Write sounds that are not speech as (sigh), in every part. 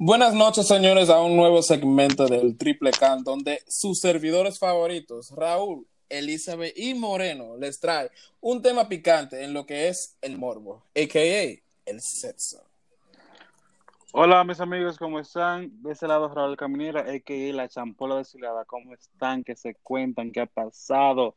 Buenas noches, señores, a un nuevo segmento del Triple Can, donde sus servidores favoritos, Raúl, Elizabeth y Moreno, les trae un tema picante en lo que es el morbo, a.k.a. el sexo. Hola, mis amigos, ¿cómo están? De ese lado, Raúl Caminera, a.k.a. la champola desfilada. ¿Cómo están? ¿Qué se cuentan? ¿Qué ha pasado?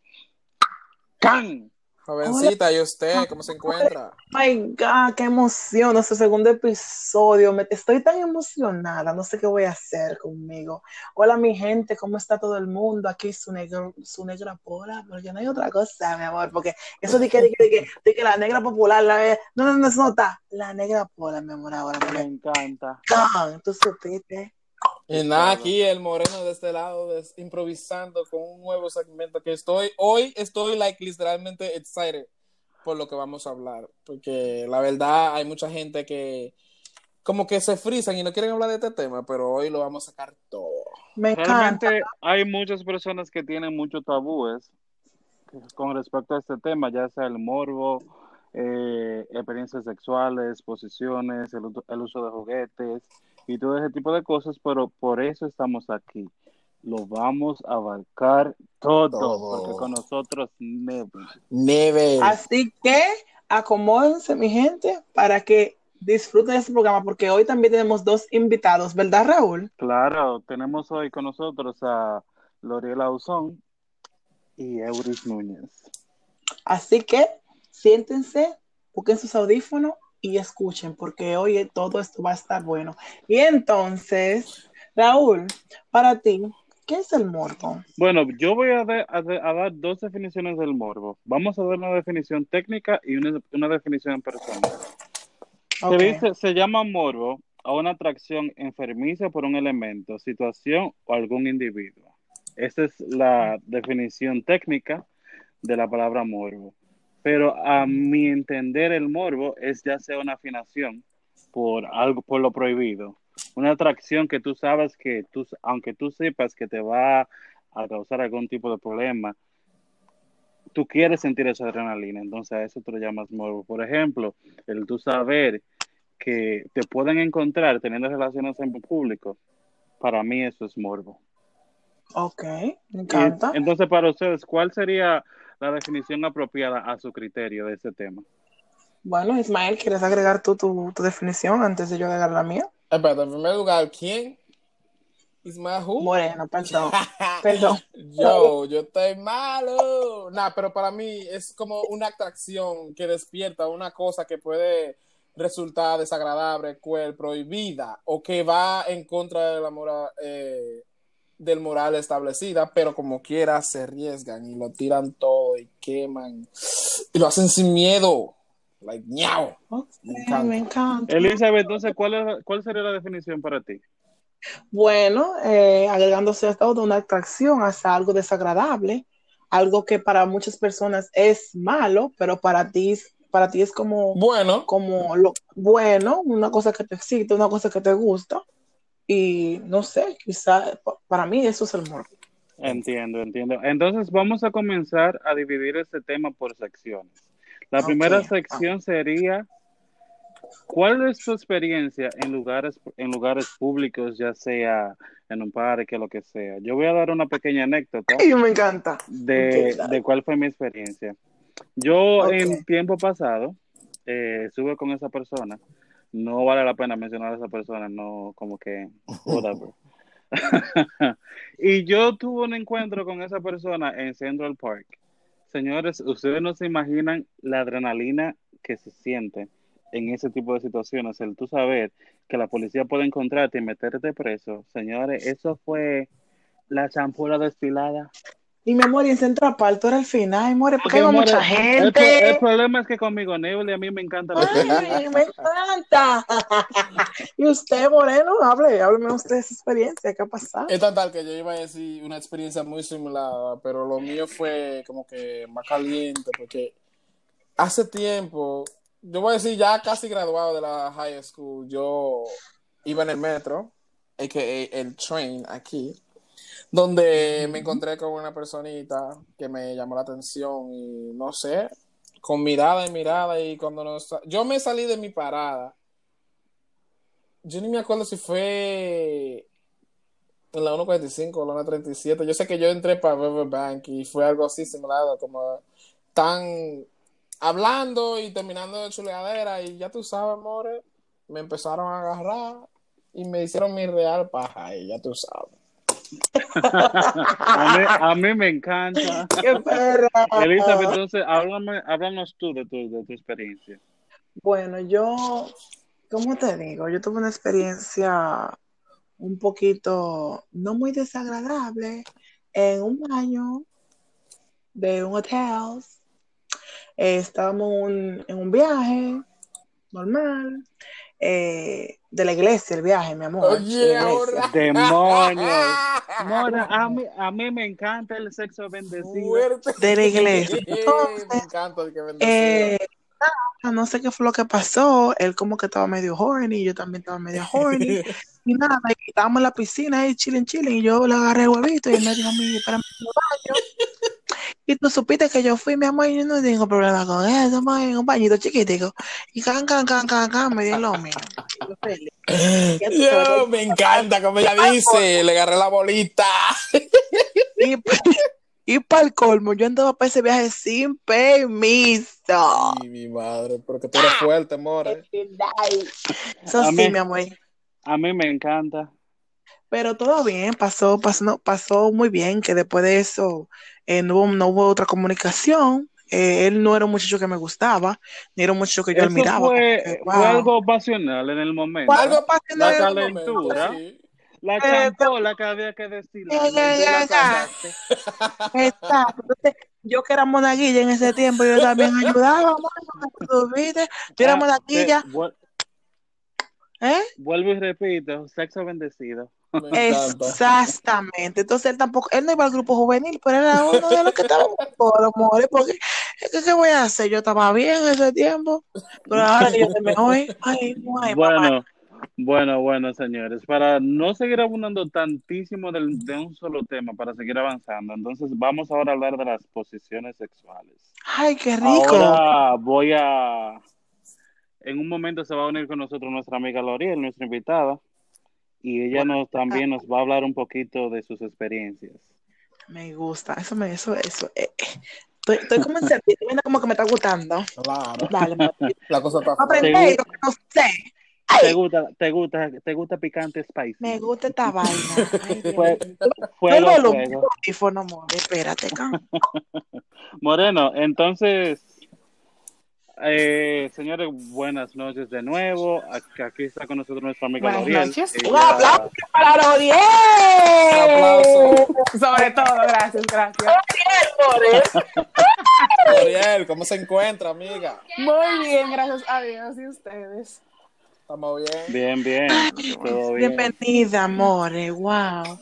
¡Can! Jovencita, ¿y usted cómo se encuentra? My God, qué emoción, nuestro segundo episodio. Me, estoy tan emocionada, no sé qué voy a hacer conmigo. Hola, mi gente, ¿cómo está todo el mundo? Aquí su, negro, su negra pola, pero ya no hay otra cosa, mi amor, porque eso de que, de que, de que, la negra popular, la, no, no, no, no está. La negra pola, mi amor, ahora. Me encanta. Tú supiste. Y nada, aquí el moreno de este lado improvisando con un nuevo segmento que estoy, hoy estoy like literalmente excited por lo que vamos a hablar, porque la verdad hay mucha gente que como que se frisan y no quieren hablar de este tema, pero hoy lo vamos a sacar todo. Me Realmente hay muchas personas que tienen muchos tabúes con respecto a este tema, ya sea el morbo, eh, experiencias sexuales, posiciones, el uso de juguetes, y todo ese tipo de cosas, pero por eso estamos aquí. Lo vamos a abarcar todo, porque con nosotros neve. Así que acomódense, mi gente, para que disfruten este programa, porque hoy también tenemos dos invitados, ¿verdad, Raúl? Claro, tenemos hoy con nosotros a Loriela Usón y Euris Núñez. Así que siéntense, busquen sus audífonos y escuchen, porque hoy todo esto va a estar bueno. Y entonces, Raúl, para ti, ¿qué es el morbo? Bueno, yo voy a, dar dos definiciones del morbo. Vamos a dar una definición técnica y una, definición personal. Se, dice, se llama morbo a una atracción enfermiza por un elemento, situación o algún individuo. Esa es la definición técnica de la palabra morbo. Pero a mi entender el morbo es ya sea una afinación por algo, por lo prohibido. Una atracción que tú sabes que tú, aunque tú sepas que te va a causar algún tipo de problema, tú quieres sentir esa adrenalina, entonces a eso te lo llamas morbo. Por ejemplo, el tú saber que te pueden encontrar teniendo relaciones en público, para mí eso es morbo. Ok, me encanta. entonces, para ustedes, ¿cuál sería la definición apropiada a su criterio de ese tema. Bueno, Ismael, ¿quieres agregar tú tu, definición antes de yo agregar la mía? Espera, en primer lugar, ¿quién? Ismael who? Moreno, perdón. (laughs) perdón. Yo, yo estoy malo. Nah, pero para mí es como una atracción que despierta una cosa que puede resultar desagradable, cruel, prohibida o que va en contra de la moral, eh, del moral establecida, pero como quiera se arriesgan y lo tiran todo y queman y lo hacen sin miedo. Like, ñao. me, encanta. Elizabeth, entonces, ¿cuál, ¿cuál sería la definición para ti? Bueno, eh, agregándose a todo una atracción hacia algo desagradable, algo que para muchas personas es malo, pero para ti, para ti es como bueno, como lo bueno, una cosa que te excita, una cosa que te gusta. Y no sé, quizá para mí eso es el morbo. Entiendo, entiendo. Entonces vamos a comenzar a dividir este tema por secciones. La primera sección sería, ¿cuál es tu experiencia en lugares, en lugares públicos, ya sea en un parque, lo que sea? Yo voy a dar una pequeña anécdota. Ay, (laughs) me encanta. De, de cuál fue mi experiencia. Yo en tiempo pasado eh, estuve con esa persona no vale la pena mencionar a esa persona, no como que whatever. (laughs) (laughs) y yo tuve un encuentro con esa persona en Central Park. Señores, ustedes no se imaginan la adrenalina que se siente en ese tipo de situaciones, el tú saber que la policía puede encontrarte y meterte preso. Señores, eso fue la champura destilada. Y mi amor, y en Central Park, tú eres el final, amor, porque hay mucha gente. El, problema es que conmigo Neble a mí me encanta la Ay, me encanta. y usted, Moreno, hable, hábleme usted de esa experiencia, ¿qué ha pasado? Es tan tal que yo iba a decir una experiencia muy similar, pero lo mío fue como que más caliente, porque hace tiempo, yo voy a decir ya casi graduado de la high school, yo iba en el metro, a.k.a. el train aquí, donde me encontré con una personita que me llamó la atención y no sé, con mirada y mirada y cuando no yo me salí de mi parada yo ni me acuerdo si fue en la 1.45 o la 1.37. Yo sé que yo entré para Bank y fue algo así similar, como tan hablando y terminando de chuleadera y ya tú sabes, more, me empezaron a agarrar y me hicieron mi real paja y ya tú sabes. A, mí, me encanta. ¡Qué perra! Elizabeth, entonces, háblame, háblanos tú de tu, de tu experiencia. Bueno, yo, ¿cómo te digo? Yo tuve una experiencia un poquito, no muy desagradable, en un baño de un hotel. estábamos en un viaje normal. Eh, de la iglesia, el viaje, mi amor. Oye, ahora. Demonios. (laughs) Mora, a mí, a mí me encanta el sexo bendecido. De la iglesia. (laughs) me encanta el que bendecido. Eh, no sé qué fue lo que pasó. Él como que estaba medio horny, yo también estaba medio horny. (laughs) y nada, y estábamos en la piscina ahí, chilling, chilling, y yo le agarré el huevito y él me dijo a mí, el baño. Y tú supiste que yo fui, mi amor, y yo no tengo problema con eso, en un bañito chiquitico. Y can, can, can, can, can, me dio lo mío. Yo, me encanta como ella dice, le agarré la bolita. Y, y para el colmo, yo andaba para ese viaje sin permiso. Ay, mi madre, porque tú eres fuerte, more. Eso sí, mi amor. A mí me encanta. Pero todo bien, pasó, pasó, pasó muy bien, que después de eso eh, no, hubo, no, hubo, otra comunicación. Eh, él no era un muchacho que me gustaba, ni era un muchacho que yo admiraba. Fue, porque, wow. fue algo pasional en el momento. Fue algo pasional la calentura. Sí. La champola que había que decir. Exacto. Yo que era monaguilla en ese tiempo, yo también ayudaba. Yo era monaguilla. ¿Eh? Vuelvo y repito, sexo bendecido. (laughs) Exactamente. Entonces él tampoco, él no iba al grupo juvenil, pero era uno de los que estaba por amor, porque ¿qué, ¿qué voy a hacer? Yo estaba bien en ese tiempo, pero ahora que yo me voy, ay, no hay Bueno, mamá. bueno, bueno, señores, para no seguir abundando tantísimo del, de un solo tema, para seguir avanzando, entonces vamos ahora a hablar de las posiciones sexuales. Ay, qué rico. Ahora voy a, en un momento se va a unir con nosotros nuestra amiga Loriel, nuestra invitada y ella nos también nos va a hablar un poquito de sus experiencias. Me gusta, eso me, eso, eso. Eh, estoy, estoy como en sentido, como que me está gustando. Claro. Dale. (laughs) La cosa está Aprendí lo que no sé. ¿Te gusta, te gusta, te gusta picante spicy? Me gusta esta vaina. Ay, Fue, mío. fuego, Suélvalo, fuego. teléfono, amor, espérate, ca. (laughs) Moreno, entonces, eh, señores, buenas noches de nuevo. Aquí, aquí está con nosotros nuestra amiga Buenas Loriel. noches. Ella- Un aplauso para Loriel. aplauso. Sobre todo, gracias, gracias. Loriel, ¿cómo se encuentra, amiga? Muy bien, gracias a Dios y ustedes. ¿Estamos bien? Bien, bien. Todo bien. Bienvenida, amores. Wow.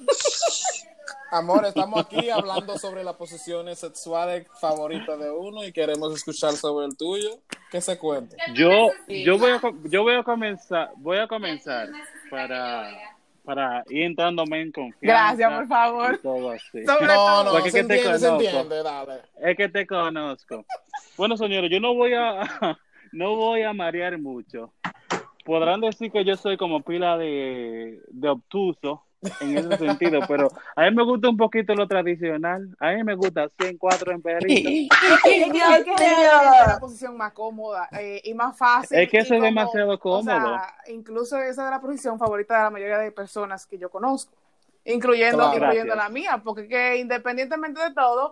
Amor, estamos aquí hablando sobre las posiciones sexuales favoritas de uno y queremos escuchar sobre el tuyo. ¿Qué se cuenta? Yo, yo voy a, yo voy a comenzar, voy a comenzar para, para ir entrándome en confianza. Gracias, por favor. todo así. No, todo. no, Porque se es que te se conozco. entiende, dale. Es que te conozco. Bueno, señores, yo no voy a, (laughs) no voy a marear mucho. Podrán decir que yo soy como pila de, de obtuso en ese sentido, pero a mí me gusta un poquito lo tradicional. A mí me gusta 104 en perrito. (laughs) Es que, es la posición más cómoda eh, y más fácil. Es que eso es demasiado o sea, cómodo. incluso esa es la posición favorita de la mayoría de personas que yo conozco. Incluyendo, Claro. incluyendo la mía, porque que independientemente de todo,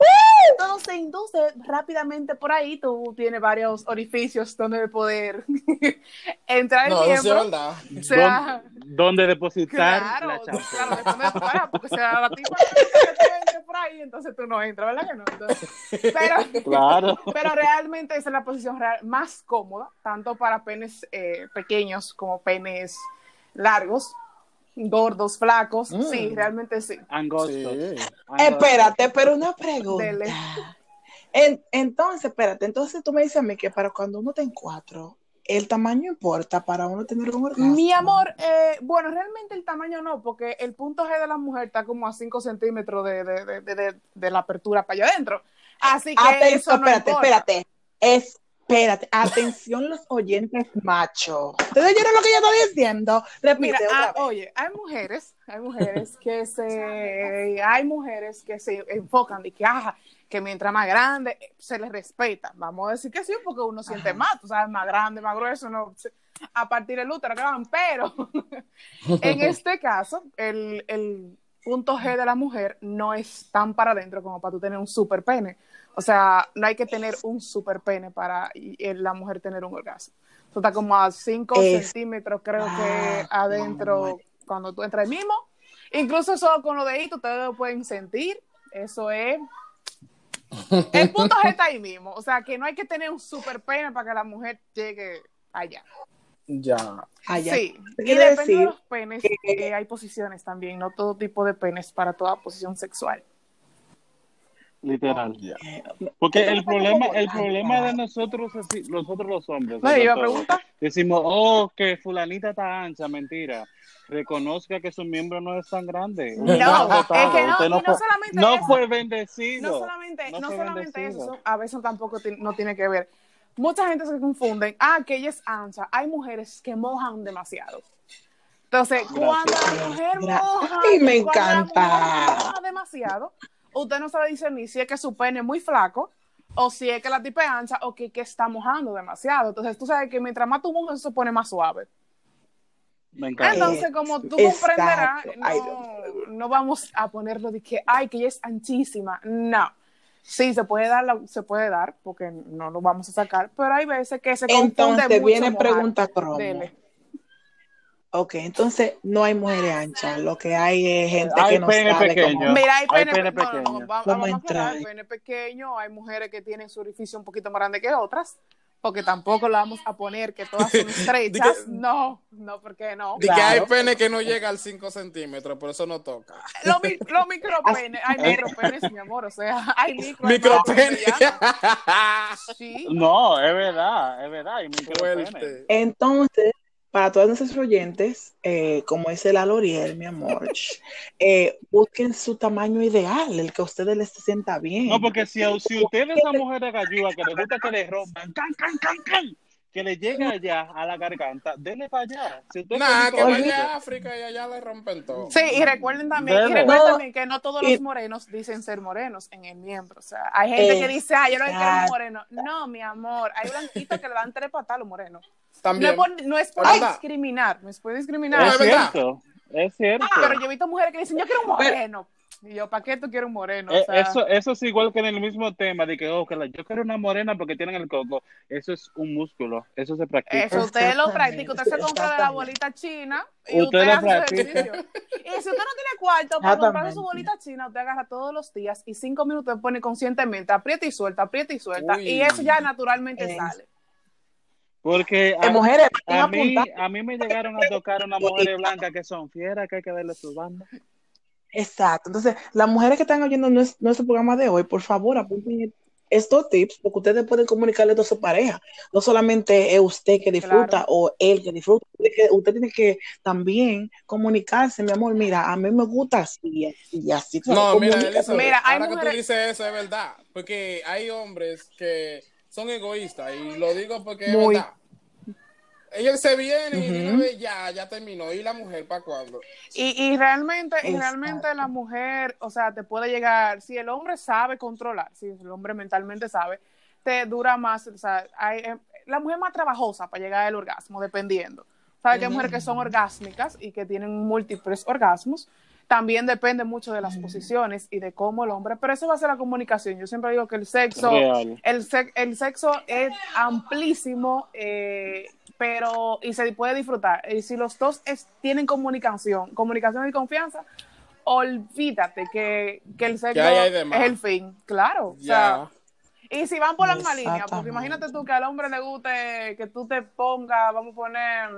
todo se induce rápidamente por ahí. Tú tienes varios orificios donde poder (laughs) entrar el No, miembro. verdad. O sea, ¿Dó- ¿Dónde depositar Claro, la champú? claro, depende de tu pareja, porque si a la tipa que por ahí, entonces tú no entras, ¿verdad que no? Entonces, pero, (laughs) Claro. (laughs) pero realmente esa es la posición real más cómoda, tanto para penes eh, pequeños como penes largos, gordos, flacos. Mm. Sí, realmente sí. Angostos. Sí. Angostos. Espérate, pero una pregunta. Dele. En- entonces, espérate, entonces tú me dices a mí que para cuando uno está en cuatro, el tamaño importa para uno tener un orgasmo. Mi amor, eh, bueno, realmente el tamaño no, porque el punto G de la mujer está como a 5 centímetros de, de, de, de- de- de la apertura para allá adentro. Así que Atención, eso no espérate, importa. espérate. Es Espérate, atención los oyentes machos. ¿Ustedes oyeron lo que yo estoy diciendo? Repite Mira, otra ah, vez. oye, hay mujeres, hay mujeres que se, hay mujeres que se enfocan de que, ah, que mientras más grande se les respeta. Vamos a decir que sí, porque uno siente Ajá. más, tú sabes, más grande, más grueso, no, a partir del útero, claro, pero (laughs) en (laughs) este caso, el, el punto G de la mujer no es tan para adentro como para tú tener un super pene. O sea, no hay que tener un super pene para y la mujer tener un orgasmo. Eso está como a 5 Es- centímetros, creo que Ah, adentro, cuando tú entras ahí mismo. Incluso solo con los deditos ustedes lo pueden sentir. Eso es. (laughs) El punto G está ahí mismo. O sea, que no hay que tener un super pene para que la mujer llegue allá. Ya. Allá. Sí, ¿Qué y depende de los penes, eh, hay posiciones también, no todo tipo de penes para toda posición sexual. Literal. Ya. Porque el problema, como el problema de nosotros, así, nosotros los hombres, No, iba a preguntar. decimos, oh, que fulanita está ancha, mentira. Reconozca que su miembro no es tan grande. No, es que no, usted y no fue- solamente no eso. fue bendecido. No solamente, No no solamente bendecido. eso, a veces tampoco no tiene que ver. Mucha gente se confunden, ah, que ella es ancha. Hay mujeres que mojan demasiado. Entonces, cuando la mujer moja, Ay, me encanta. mujer moja demasiado, usted no sabe discernir si es que su pene es muy flaco o si es que la tipa es ancha o que, que está mojando demasiado. Entonces, tú sabes que mientras más tú mojas, se pone más suave. Me encanta. Entonces, como tú Exacto. comprenderás, no, no vamos a ponerlo de que, ay, que ella es anchísima. No. Sí, se puede dar, la- se puede dar, porque no lo vamos a sacar, pero hay veces que se confunde Entonces mucho viene pregunta cromo. Dele. Ok, entonces no hay mujeres anchas, lo que hay es gente Hay que no pene sabe pequeño. cómo. Mira, hay Hay pene, pene no, no, no, pequeño. va- ¿Cómo vamos a entrar? pene pequeño, hay mujeres que tienen su orificio un poquito más grande que otras, porque tampoco la vamos a poner que todas son (laughs) estrechas. que- no, no, porque no. De que hay pene que no llega al 5 centímetros, por eso no toca. Los, mi- los micropenes, hay micropenes, mi amor, o sea, (laughs) hay micro. Micropene. (laughs) Sí. No, es verdad, es verdad. hay micropene. Fuerte. Entonces, para todos nuestros oyentes, eh, como dice la L'Oreal, mi amor, (laughs) eh, busquen su tamaño ideal, el que a ustedes les sienta bien. No, porque si, si usted es esa mujer de gallúa que le gusta que le rompan, can, can, can, can, que le llegue allá a la garganta, dele para allá. Si usted Nah, que vaya a África y allá le rompen todo. Sí, y recuerden también, y recuerden No, también que no todos los morenos dicen ser morenos en el miembro. O sea, hay gente que dice, ah, yo no quiero un moreno. No, mi amor, hay blanquitos que le dan tres patas a los morenos. No También. es por, no es por discriminar, no es por discriminar. No, Es cierto, es cierto. Ah, pero yo he visto mujeres que dicen, yo quiero un moreno. Y yo, ¿para qué tú quieres un moreno? O Eh, sea, eso, eso es igual que en el mismo tema de que, oh, que la- yo quiero una morena porque tienen el coco. Eso es un músculo, eso se practica. Eso usted lo practica, usted se compra de la bolita china y Usted usted, hace practica. ejercicio. Y si usted no tiene cuarto para comprarse su bolita china, usted agarra todos los días y cinco minutos pone conscientemente, aprieta y suelta, aprieta y suelta. Uy. Y eso ya naturalmente Es- sale. Porque a, mujeres, a mí, a mí me llegaron a tocar unas mujeres blancas que son fieras, que hay que darle su banda. Exacto. Entonces, las mujeres que están oyendo nues- nuestro programa de hoy, por favor, apunten estos tips porque ustedes pueden comunicarle a su pareja. No solamente es usted que disfruta Claro. o él que disfruta. Usted, tiene que también comunicarse, mi amor. Mira, a mí me gusta así, así, así. No, mira. Elizabeth, Mira, ahora que tú dices eso es verdad, porque hay hombres que son egoístas y lo digo porque Muy. es verdad. Ellos se vienen y una vez ya, ya terminó. ¿Y la mujer para cuándo? Y, y realmente, y realmente la mujer, o sea, te puede llegar, si el hombre sabe controlar, si el hombre mentalmente sabe, te dura más, o sea, hay, eh, la mujer más trabajosa para llegar al orgasmo, dependiendo. Sabes que hay mujeres que son orgásmicas y que tienen múltiples orgasmos. También depende mucho de las posiciones y de cómo el hombre, pero eso va a ser la comunicación. Yo siempre digo que el sexo, Real. el, sex- el sexo es amplísimo, eh, pero y se puede disfrutar. Y si los dos es- tienen comunicación, comunicación y confianza, olvídate que, que el sexo es el fin. Claro. O sea, y si van por la misma línea, porque imagínate tú que al hombre le guste que tú te pongas, vamos a poner,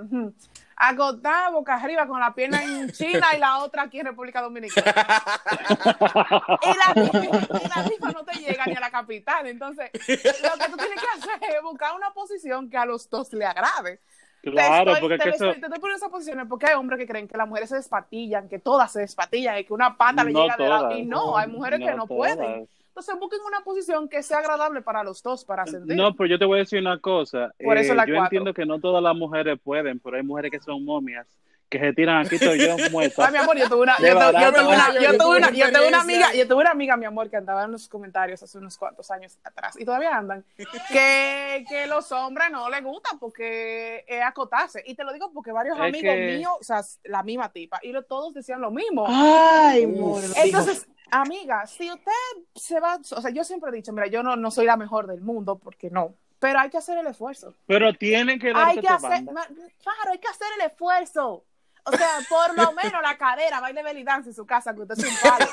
ujú, acostada boca arriba con la pierna en China y la otra aquí en República Dominicana. (laughs) y la, y la rifa no te llega ni a la capital. Entonces, lo que tú tienes que hacer es buscar una posición que a los dos le agrade. Claro, estoy, porque te, que eso, estoy- te estoy poniendo esas posiciones porque hay hombres que creen que las mujeres se despatillan, que todas se despatillan y que una pata le No llega de lado. todas. Y no, hay mujeres que no todas. pueden. Entonces busquen una posición que sea agradable para los dos, para sentir. No, pero yo te voy a decir una cosa. Por eso Eh, la yo cuatro. entiendo que no todas las mujeres pueden, pero hay mujeres que son momias, que se tiran aquí estoy yo (laughs) muerta. Ay, mi amor, yo tuve una, (laughs) yo tuve, yo barato. tuve una, yo tuve una, yo tuve una amiga, yo tuve una amiga, mi amor, que andaba en los comentarios hace unos cuantos años atrás y todavía andan, (laughs) que, que los hombres no les gusta porque es acotarse. Y te lo digo porque varios Es amigos que- míos, o sea, la misma tipa, y lo- todos decían lo mismo. Ay, amor. Entonces, amiga, si usted se va, o sea, yo siempre he dicho, mira, yo no, no soy la mejor del mundo, porque no, pero hay que hacer el esfuerzo. Pero tienen que Hay darte que hacer, claro, hay que hacer el esfuerzo. O sea, por lo (laughs) menos la cadera, baile belly dance en su casa, que usted es un palo.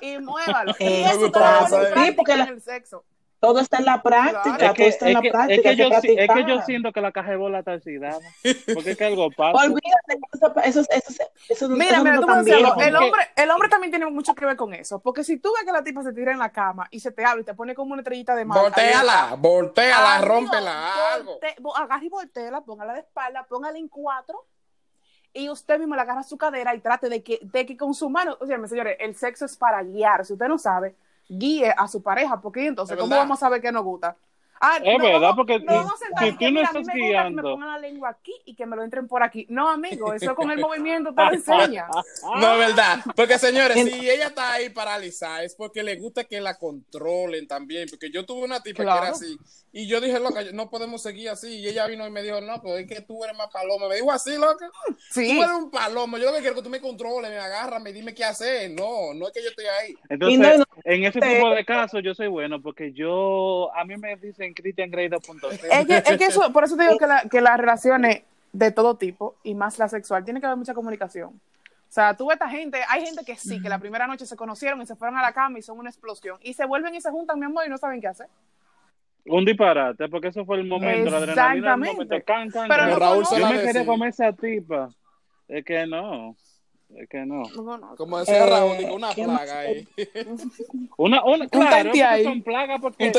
Y (laughs) muévalo. Y Eh, eso me te lo pasa, eh. Sí, porque la- en el sexo. Todo está en la práctica, Claro. Todo que, está en la es práctica. que yo, es que yo siento que la caja de bola está oxidada. (laughs) Porque es que algo pasa. Olvídate, eso, eso, eso, eso, Mira, eso mira, no tú me decías, el hombre, el hombre también tiene mucho que ver con eso. Porque si tú ves que la tipa se tira en la cama y se te habla y te pone como una estrellita de mar. Voltéala, Amigo, rómpela, algo. Agarra y volteala, póngala de espalda, póngala en cuatro y usted mismo le agarra a su cadera y trate de que, de que con su mano, o sea, señores, el sexo es para guiar. Si usted no sabe, guíe a su pareja, porque entonces, Es ¿cómo verdad. vamos a saber que nos gusta? Ah, Es verdad, vamos- porque no sentar si tú no mira, a mí estás me gusta que me guiando. pongan la lengua aquí y que me lo entren por aquí. No, amigo, eso con el (laughs) movimiento te lo enseña. (laughs) No, es verdad. Porque, señores, si ella está ahí paralizada, es porque le gusta que la controlen también. Porque yo tuve una tipa que era así. Y yo dije, loca, no podemos seguir así. Y ella vino y me dijo, no, pero es que tú eres más paloma. Me dijo así, loca. Sí. Tú eres un palomo. Yo lo que quiero es que tú me controles, me agarras, me dime qué hacer. No, no es que yo estoy ahí. Entonces, Y no, no, en ese te- tipo de casos yo soy bueno porque yo, a mí me dicen Christian Grey 2.0. Es que, es que eso, por eso te digo que, la- que las relaciones de todo tipo, y más la sexual, tiene que haber mucha comunicación. O sea, tú ves esta gente, hay gente que sí, que la primera noche se conocieron y se fueron a la cama y son una explosión. Y se vuelven y se juntan, mi amor, y no saben qué hacer. Un disparate, porque eso fue el momento, la adrenalina del Exactamente. momento. Can, can, Pero no Raúl yo me quería comer esa tipa. Es que no, es que no. Como decía Eh, Raúl, una ¿qué plaga ahí. Una, una, claro, porque ahí. son plagas porque Un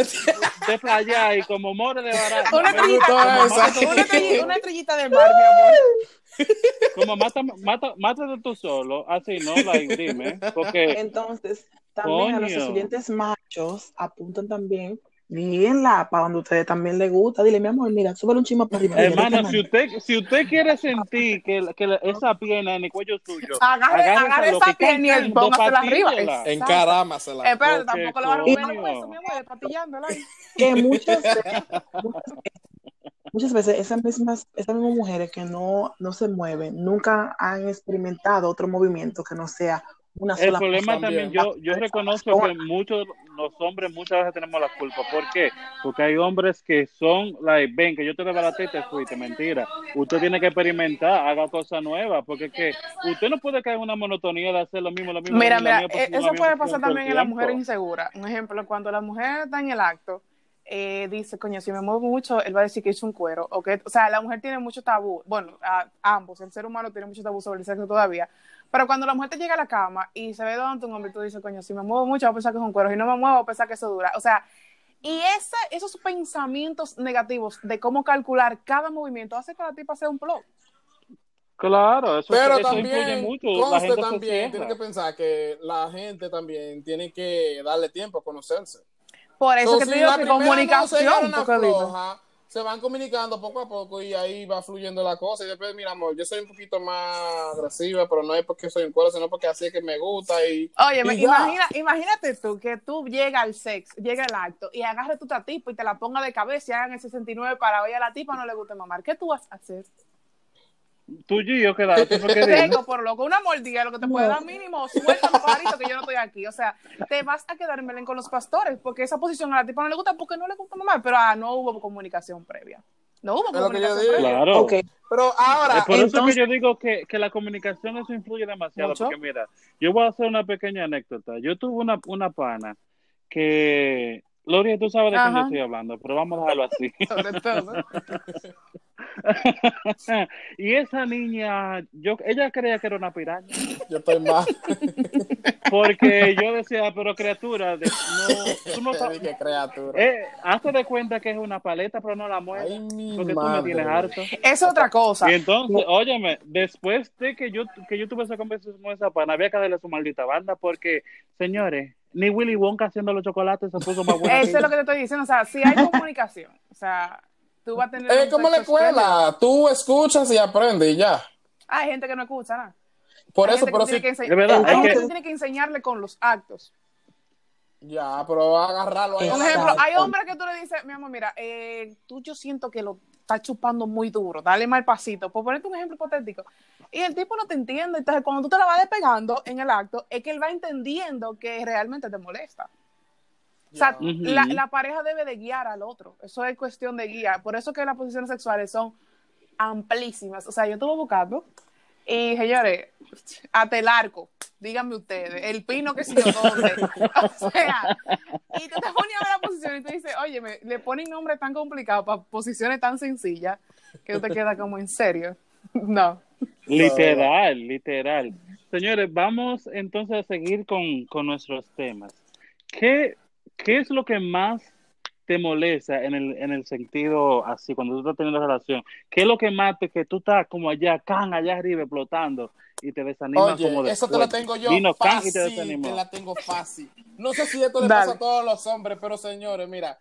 de playa y como more de barato. Una estrellita, una, estrellita, una estrellita del mar, mi amor. Como mata, mata, mátate tú solo, así no, like, dime, porque Entonces, también a nuestros Coño. oyentes machos apuntan también guíenla para donde a ustedes también les gusta. Dile, mi amor, mira, súbele un chisme para arriba. Hermano, si usted, si usted quiere sentir que, que esa pierna en el cuello suyo, Agarre, agarre esa pierna y can, póngasela arriba. Encarámasela. Espérate, Porque, tampoco le van a romper los huesos, mi amor, despatillándola ahí. que muchas veces, muchas veces, muchas veces esas mismas, esas mismas mujeres que no, no se mueven, nunca han experimentado otro movimiento que no sea una El problema también, yo, yo reconozco que muchos, los hombres muchas veces tenemos la culpa. ¿Por qué? Porque hay hombres que son, like, ven, que yo te desbaraté y te fuiste, mentira. Usted tiene que experimentar, haga cosas nuevas, porque es que usted no puede caer en una monotonía de hacer lo mismo, lo mismo. Mira, lo mismo, mira, eh, lo eso puede pasar también en la tiempo. mujer insegura. Un ejemplo, cuando la mujer está en el acto, eh, dice, coño, si me muevo mucho, él va a decir que hizo un cuero. O, que, o sea, la mujer tiene mucho tabú. Bueno, a- ambos, el ser humano tiene mucho tabú sobre el sexo todavía. Pero cuando la mujer te llega a la cama y se ve donde un hombre, tú dices, coño, si me muevo mucho, voy a pensar que es un cuero. Si no me muevo, voy a pensar que eso dura. O sea, y esa, esos pensamientos negativos de cómo calcular cada movimiento hace que la tipa sea un plot. Claro, eso, Pero eso también, influye mucho. La gente también, tiene que pensar que la gente también tiene que darle tiempo a conocerse. Por eso So, que digo la que primera no se comunicación, se van comunicando poco a poco y ahí va fluyendo la cosa. Y después, mira, amor, yo soy un poquito más agresiva, pero no es porque soy un cuero, sino porque así es que me gusta. Y, Oye, y imagina, imagínate tú que tú llega al sexo, llega el acto y agarre tu tipa y te la ponga de cabeza y hagan el 69 para hoy a la tipa no le guste mamar. ¿Qué tú vas a hacer? Tú y yo, ¿qué da? ¿Tú por qué (laughs) dices? Tengo por loco una mordida, lo que te puede dar mínimo, suelta los pajaritos que yo no estoy aquí. O sea, te vas a quedar en Belén con los pastores porque esa posición a la tipa no le gusta porque no le gusta mamar, pero ah, no hubo comunicación previa. No hubo comunicación previa. Claro. Pero ahora, Es por eso entonces- que yo digo que, que la comunicación eso influye demasiado. Mucho. Porque mira, yo voy a hacer una pequeña anécdota. Yo tuve una, una pana que. Gloria, tú sabes de quién yo estoy hablando, pero vamos a dejarlo así. (laughs) Sobre todo. (laughs) y esa niña, yo, ella creía que era una piraña. yo estoy mal. Porque yo decía, pero criatura, de- no, tú no (laughs) sabes. Qué criatura. Eh, hazte de cuenta que es una paleta, pero no la mueves. Porque tú me madre. tienes harto. Es otra cosa. Y entonces, óyeme, después de que yo, que yo tuve esa conversación con esa pana, había que darle su maldita banda porque, señores, ni Willy Wonka haciendo los chocolates se puso más bueno. Eso es lo que te estoy diciendo. O sea, si hay comunicación, o sea, tú vas a tener. Es como la escuela, tú escuchas y aprendes y ya. Hay gente que no escucha nada. Por Hay eso, pero sí. Es verdad, hay gente que- tiene que enseñarle con los actos. Ya, pero agarrarlo ahí. Por ejemplo, hay hombres que tú le dices, mi amor, mira, eh, tú yo siento que lo estás chupando muy duro, dale mal pasito. Por ponerte un ejemplo hipotético. Y el tipo no te entiende. Entonces, cuando tú te la vas despegando en el acto, es que él va entendiendo que realmente te molesta. O sea, la, la pareja debe de guiar al otro. Eso es cuestión de guía. Por eso que las posiciones sexuales son amplísimas. O sea, yo estuve buscando y, señores, hasta el arco, díganme ustedes, el pino que sé yo dónde. (laughs) O sea, y tú te pones a ver la posición y tú dices, oye, me- le ponen nombres tan complicados para posiciones tan sencillas que tú te (laughs) quedas como en serio. (laughs) No. Literal, literal. Señores, vamos entonces a seguir con, con nuestros temas. ¿Qué, ¿Qué es lo que más te molesta en el, en el sentido así, cuando tú estás teniendo relación? ¿Qué es lo que más te, que tú estás como allá, can, allá arriba, explotando y te desanimas Oye, como eso te lo después? tengo yo Vino can y te fácil, te la tengo fácil. No sé si esto le Dale. pasa a todos los hombres, pero señores, mira,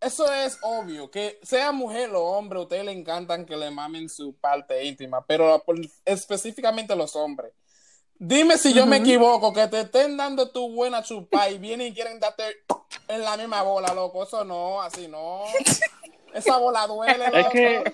eso es obvio, que sea mujer o hombre, a ustedes le encantan que le mamen su parte íntima, pero por- específicamente los hombres. Dime si yo me equivoco, que te estén dando tu buena chupa y vienen y quieren darte en la misma bola, loco. Eso no, así no. Esa bola duele, loco. Es que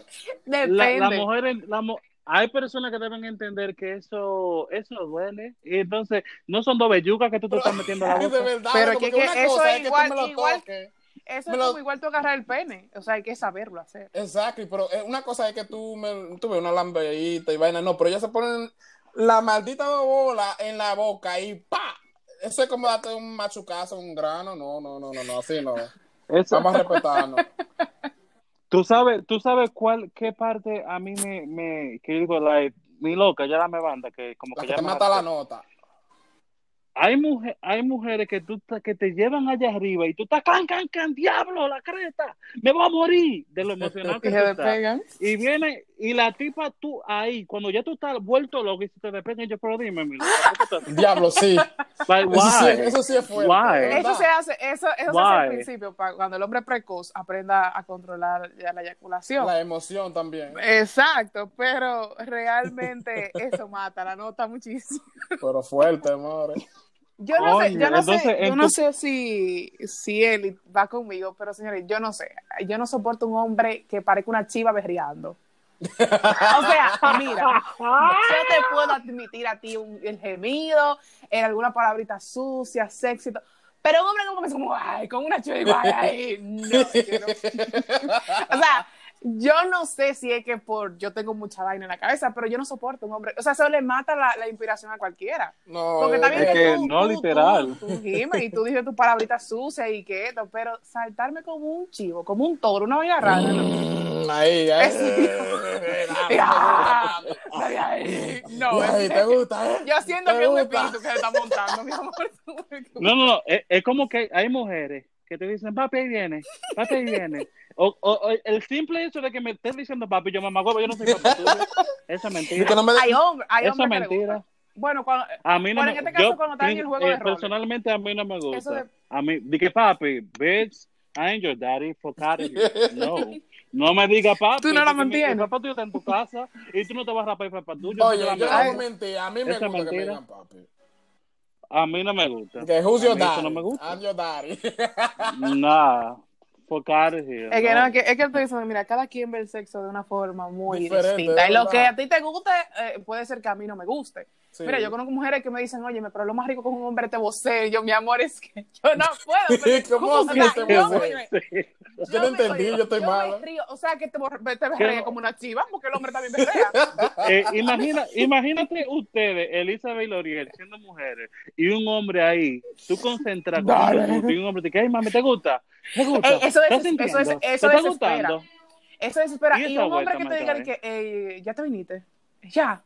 Depende. la, la mujer, la hay personas que deben entender que eso, eso duele. Y entonces, no son dos bellucas que tú te estás metiendo a la (laughs) de boca. verdad, Pero que- que una eso cosa es es que igual- tú me lo igual- toques. Eso me es lo- como igual tú agarrar el pene. O sea, hay que saberlo hacer. Exacto, pero eh, una cosa es que tú me tuve una lambeadita y vaina, no, pero ellos se ponen la maldita bola en la boca y ¡pa! Eso es como darte un machucazo, un grano, no, no, no, no, no, así no. Eso- Vamos a respetarnos. (laughs) Tú sabes, tú sabes cuál, qué parte a mí me, me que digo, like, mi loca, ya dame banda, que como La que que ya te me mata la nota. Hay, mujer, hay mujeres que, tú, que te llevan allá arriba y tú estás, can, can, can, diablo, la creta, me voy a morir de lo emocionado que tú se estás. despegan. Y viene, y la tipa tú ahí, cuando ya tú estás vuelto loco y se te despegan, yo, pero dime, mi loca, ¿por qué tú Diablo, sí. like, Eso sí, eso sí es fuerte. Why? Eso se hace, eso, eso se hace al principio, para cuando el hombre precoz aprenda a controlar ya la eyaculación. La emoción también. Exacto, pero realmente eso mata la nota muchísimo. Pero fuerte, amor. Yo no sé, yo no entonces, sé, yo no sé si, si él va conmigo, pero señores, yo no sé. Yo no soporto un hombre que parezca una chiva berreando. O sea, mira, yo te puedo admitir a ti un- el gemido, en alguna palabrita sucia, sexy, pero un hombre como que es como, ay, con una chiva ahí, no, yo no. (laughs) O sea, yo no sé si es que por yo tengo mucha vaina en la cabeza, pero yo no soporto un hombre. O sea, eso le mata la, la inspiración a cualquiera. No, Porque eh, Es que, que tú, no, tú- literal. Tú, tú gimes y tú dices tus palabritas sucias y que esto, pero saltarme como un chivo, como un toro, una vaina rara. ¿no? mm, Ahí, ahí. Ah, (laughs) No, Ahí, es- ¿te gusta, eh? yo siento ¿Te que es un espíritu que se está montando, mi amor. No, no, no, es, es como que hay mujeres que te dicen, papi, ahí viene, papi, ahí viene. O, o- o el simple hecho de que me estés diciendo papi, yo mamá huevo, yo no soy papá tuyo. Esa es (laughs) mentira. no me de- Hay hombres, hay Esa es mentira. Bueno, cuando, A mí no Bueno, me en este caso, yo, cuando están en el juego de roles. Personalmente a mí no me gusta. Eso de- A mí, dije papi, bitch, I ain't your daddy, fuck out of here. No. No me diga papi. Tú no la mantienes. El papá tuyo está en tu casa y tú no te vas a rapar el papá tuyo. Oye, Eso yo es no voy a mí me gusta que me mentira. digan papi. A mí no me gusta. Que who's your daddy? no me gusta. I'm your daddy. Nah. Here. Es que no. no, es que, es que estoy diciendo, mira, cada quien ve el sexo de una forma muy Diferente, distinta. Y lo que a ti te guste, eh, puede ser que a mí no me guste. Sí. Mira, yo conozco mujeres que me dicen, oye, pero lo más rico con un hombre te vocee. Yo, mi amor, es que yo no (laughs) puedo. ¿Cómo o así sea, te yo. Yo no entendí, yo estoy mala. río, o sea, que te, te como una chiva, porque el hombre también berrea. (laughs) Eh, imagina, imagínate ustedes, Elizabeth y Loriel, siendo mujeres, y un hombre ahí, tú concentras con y un hombre te dice, ay, mami, ¿te gusta? ¿Te gusta? Eh, eso es- ¿Estás eso es- eso ¿Te está desespera. gustando? Eso desespera. Y Y, un hombre vuelta que te diga que, eh, ya te viniste, ya.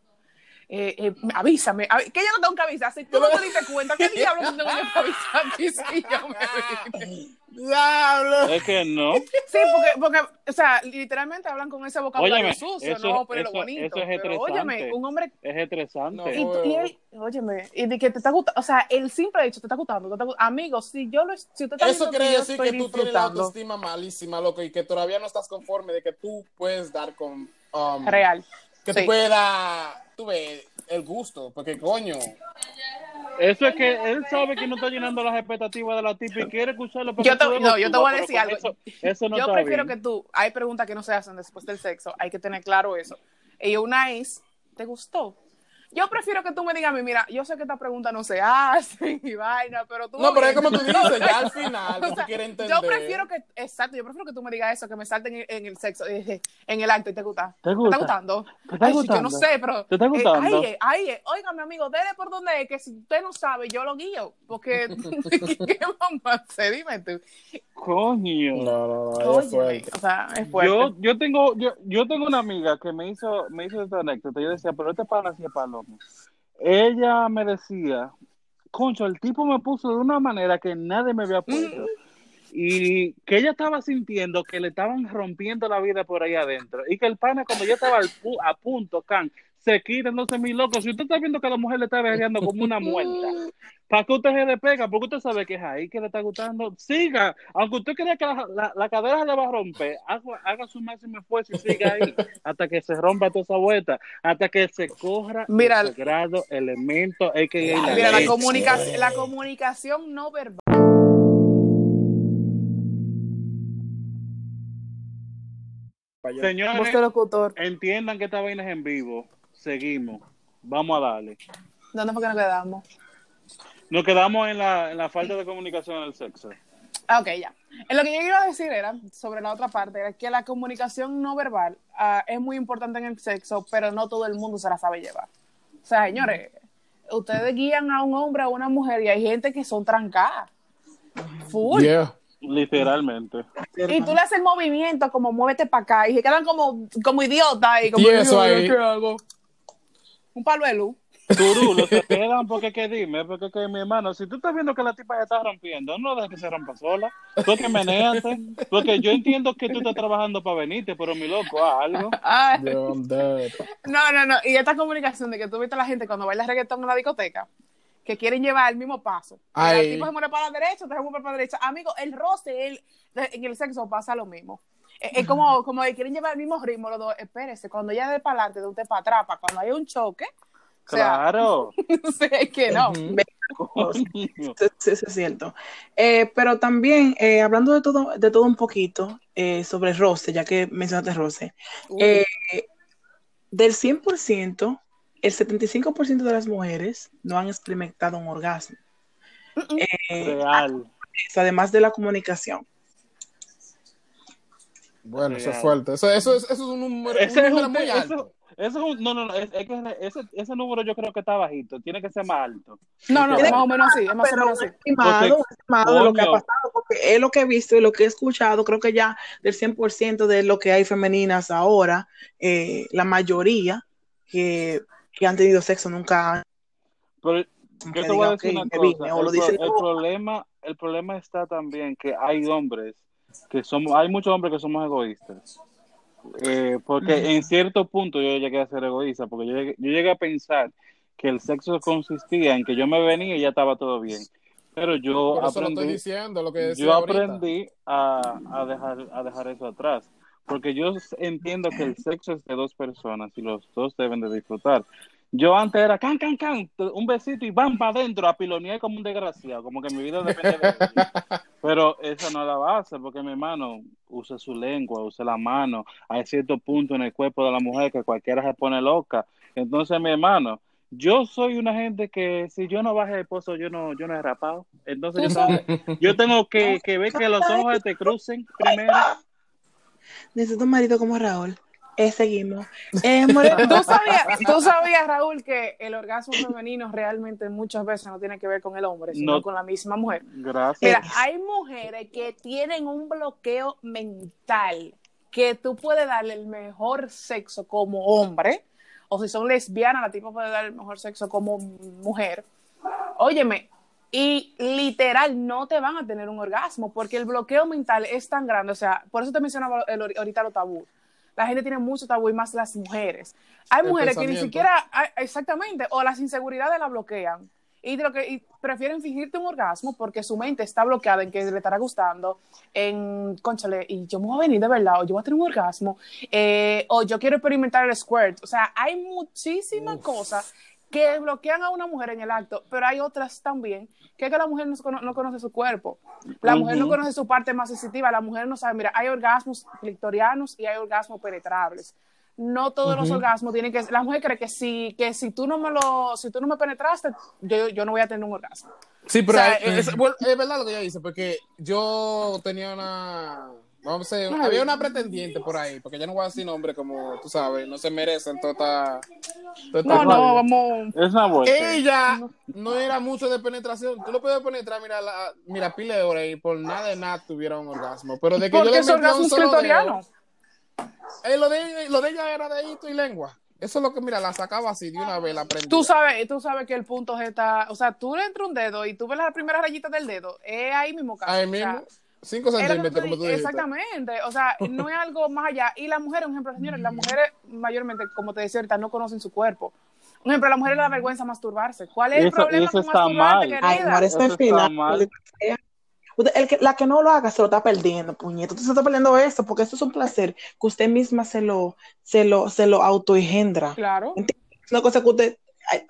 Eh, eh, avísame, avi- que yo no tengo que avisar, si tú no te diste cuenta, ¿qué diablo yo tengo que avisar a ti si yo me vine? Diablo. Es que no. Sí, porque, porque, o sea, literalmente hablan con ese vocabulario Óyeme, sucio, eso- no, pero lo eso- bonito. eso es pero estresante. óyeme, un hombre Es estresante. No. y, tú- y él, óyeme, y de que te está gustando, o sea, el simple hecho te está gustando, te está gu- amigo, si yo lo, si usted está Eso quiere yo decir que tú tienes la autoestima malísima, loco, y que todavía no estás conforme de que tú puedes dar con. um, real. Que Sí. tú puedes ves, el gusto, porque coño. Eso es que él sabe que no está llenando las expectativas de la tipa y quiere escucharlo. Yo te- no, yo te voy a decir algo. Eso, eso no yo está prefiero bien. que tú, hay preguntas que no se hacen después del sexo, hay que tener claro eso. Y una es, ¿te gustó? Yo prefiero que tú me digas a mí, mira, yo sé que esta pregunta no se hace (laughs) y vaina, pero tú... No, pero es como tú dices, ya al (laughs) final, O tú sea, quieres entender. yo prefiero que, exacto, yo prefiero que tú me digas eso, que me salten en, en el sexo, eh, en el acto y te gusta. ¿Te ¿Te gusta? está gustando? ¿Te está Ay, sí, yo no sé, pero. ¿Te está eh, gustando? ay, eh, ay, eh, óigame, amigo, dele por donde es, que si usted no sabe, yo lo guío. Porque, (laughs) ¿qué vamos a hacer? Dime tú. Coño. No, no, no, ahí es fuerte. o sea, es fuerte. Yo, yo tengo, yo, yo tengo una amiga que me hizo, me hizo esta anécdota. Yo decía, pero este pana hacía Ella me decía, concho, el tipo me puso de una manera que nadie me había puesto. Y que ella estaba sintiendo que le estaban rompiendo la vida por ahí adentro. Y que el pana, cuando ya estaba al pu- a punto, can, se quita, entonces mi loco. Si usted está viendo que a la mujer le está vejeando como una muerta, ¿para qué usted se despega? Porque usted sabe que es ahí que le está gustando. Siga, aunque usted crea que la, la, la cadera se le va a romper, haga, haga su máximo esfuerzo y siga ahí hasta que se rompa toda esa vuelta, hasta que se corra Mira, el sagrado elemento, es que la Mira, la, comunicación, la comunicación no verbal. Señores, entiendan que esta vaina es en vivo. Seguimos. Vamos a darle. ¿Dónde fue que nos quedamos? Nos quedamos en la, en la falta de comunicación en el sexo. Ah, ok, ya. En lo que yo iba a decir era, sobre la otra parte, era que la comunicación no verbal ah, es muy importante en el sexo, pero no todo el mundo se la sabe llevar. O sea, señores, ustedes guían a un hombre o a una mujer y hay gente que son trancadas. Full. Yeah. Literalmente. Y tú le haces el movimiento como muévete para acá y se quedan como, como idiotas y como Y eso "Ay, ahí. ¿qué hago? Un palo de luz. Turulo, se (laughs) quedan porque que dime, porque que mi hermano, si tú estás viendo que la tipa ya está rompiendo, no dejes que se rompa sola. Tú que menéate, porque yo entiendo que tú estás trabajando para venirte, pero mi loco, haz algo. Ay. No, no, no. Y esta comunicación de que tú viste a la gente cuando baila reggaetón en la discoteca, que quieren llevar el mismo paso. Ay. El tipo se mueve para la derecha, te se mueve para la derecha. Amigo, el roce, el, en el sexo pasa lo mismo. Es, es como, como que quieren llevar el mismo ritmo los dos. Espérese, cuando ya de para adelante, de usted para atrás, para cuando hay un choque, o sea, Claro. (laughs) sé que no. Coño. Sí, sí, sí, es cierto. Eh, pero también, eh, hablando de todo, de todo un poquito eh, sobre roce, ya que mencionaste roce, eh, del 100%, el 75% de las mujeres no han experimentado un orgasmo. Eh, Real. además de la comunicación. Bueno, eso es fuerte. Eso, eso, es, eso es un número, Ese un es número un, muy eso, alto. eso es un, no, no, no, es, es que ese, ese número yo creo que está bajito, tiene que ser más alto. No, no, Tiene- más o menos así, es más o Pero menos así. estimado, un estimado de lo que ha pasado, porque es lo que he visto y lo que he escuchado, creo que ya del 100% de lo que hay femeninas ahora, eh, la mayoría que, que han tenido sexo nunca han Pero yo te voy a decir "Ok, una cosa, vine", o el, lo pro- el problema, el problema está también que hay hombres que somos, hay muchos hombres que somos egoístas. Eh, porque en cierto punto yo llegué a ser egoísta, porque yo llegué, yo llegué a pensar que el sexo consistía en que yo me venía y ya estaba todo bien. Pero yo Por eso lo estoy aprendí, diciendo, lo que decía yo ahorita. aprendí a, a dejar, a dejar eso atrás. Porque yo entiendo que el sexo es de dos personas y los dos deben de disfrutar. Yo antes era can, can, can, un besito y van para adentro a pilonear como un desgraciado, como que mi vida depende de mí. Pero esa no es la base, porque mi hermano usa su lengua, usa la mano. Hay cierto punto en el cuerpo de la mujer que cualquiera se pone loca. Entonces, mi hermano, yo soy una gente que si yo no baje el pozo, yo no, yo no he rapado. Entonces, yo yo tengo que, que ver que los ojos te crucen primero. Necesito un marido como Raúl. Eh, seguimos. Eh, (laughs) ¿Tú sabías, tú sabías, Raúl, que el orgasmo femenino realmente muchas veces no tiene que ver con el hombre, sino No. con la misma mujer. Gracias. Mira, hay mujeres que tienen un bloqueo mental que tú puedes darle el mejor sexo como hombre. o si son lesbianas, la tipa puede dar el mejor sexo como mujer. Óyeme, y literal no te van a tener un orgasmo porque el bloqueo mental es tan grande. O sea, por eso te mencionaba el, ahorita lo tabú. La gente tiene mucho tabú y más las mujeres. Hay El mujeres que ni siquiera, exactamente, o las inseguridades la bloquean. Y, de lo que, y prefieren fingirte un orgasmo porque su mente está bloqueada en que le estará gustando, en, conchale, y yo me voy a venir de verdad, o yo voy a tener un orgasmo, eh, o yo quiero experimentar el squirt. O sea, hay muchísimas cosas que bloquean a una mujer en el acto, pero hay otras también que es que la mujer no, cono- no conoce su cuerpo, la mujer no conoce su parte más sensitiva, la mujer no sabe, mira, hay orgasmos clitorianos y hay orgasmos penetrables. No todos los orgasmos tienen que la mujer cree que si que si tú no me lo si tú no me penetraste, yo, yo no voy a tener un orgasmo. Sí, pero O sea, hay- es, bueno, es verdad lo que ella dice, porque yo tenía una, vamos a decir, Ay. había una pretendiente por ahí, porque yo no voy a decir nombre como tú sabes, no se merecen toda esta- toda No, no, vamos. Es una vuelta. Ella no era mucho de penetración. Tú lo puedes penetrar, mira, la, mira, pile de horas y por nada de nada tuviera un orgasmo. Pero de que yo Porque le es orgasmo clitoriano. eh, lo, de, lo de ella era dedito y lengua. Eso es lo que, mira, la sacaba así de una vez, la prendía. Tú sabes, tú sabes que el punto está, o sea, tú le entras un dedo y tú ves la primera rayita del dedo, es ahí mismo casi. Ahí o sea, mismo, 5 es lo que centímetros, como tú di- dijiste. Exactamente, o sea, (laughs) no es algo más allá. Y las mujeres, un ejemplo, señores, las mujeres mayormente, como te decía ahorita, no conocen su cuerpo. Un ejemplo, a las mujeres les da vergüenza masturbarse. ¿Cuál es el Eso- problema eso con está masturbarte, mal. querida? Ay, eso Eso es está mal. El que- la que no lo haga se lo está perdiendo, puñeto. Usted se está perdiendo eso, porque eso es un placer que usted misma se lo, se lo, se lo autoengendra. Claro. Es una cosa que usted,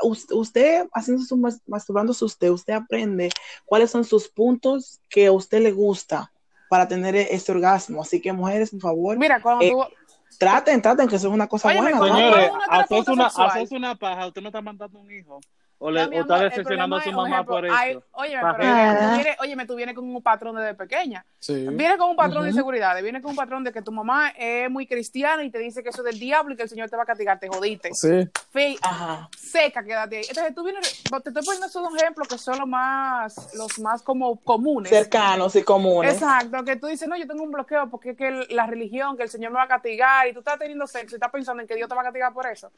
usted haciendo su mas- masturbándose usted, usted aprende cuáles son sus puntos que a usted le gusta para tener e- ese orgasmo. Así que mujeres, por favor, Mira, cuando Eh, tú, traten, traten, que eso es una cosa Óyeme, buena. Señores, una, haces una paja, usted no está mandando un hijo. O, le, No, o está decepcionando a su mamá ejemplo, por eso. hay- óyeme, pero óyeme, Ah. tú vienes, óyeme, tú vienes con un patrón desde pequeña. Sí. Viene con un patrón de Ujú. inseguridades, viene con un patrón de que tu mamá es muy cristiana y te dice que eso es del diablo y que el Señor te va a castigar, te jodiste. Sí. Fe- Ajá. seca, quédate ahí. Entonces tú vienes, te estoy poniendo esos dos ejemplos que son los más, los más como comunes. Cercanos y comunes. Exacto, que tú dices, no, yo tengo un bloqueo porque es que el- la religión, que el Señor me va a castigar y tú estás teniendo sexo y estás pensando en que Dios te va a castigar por eso.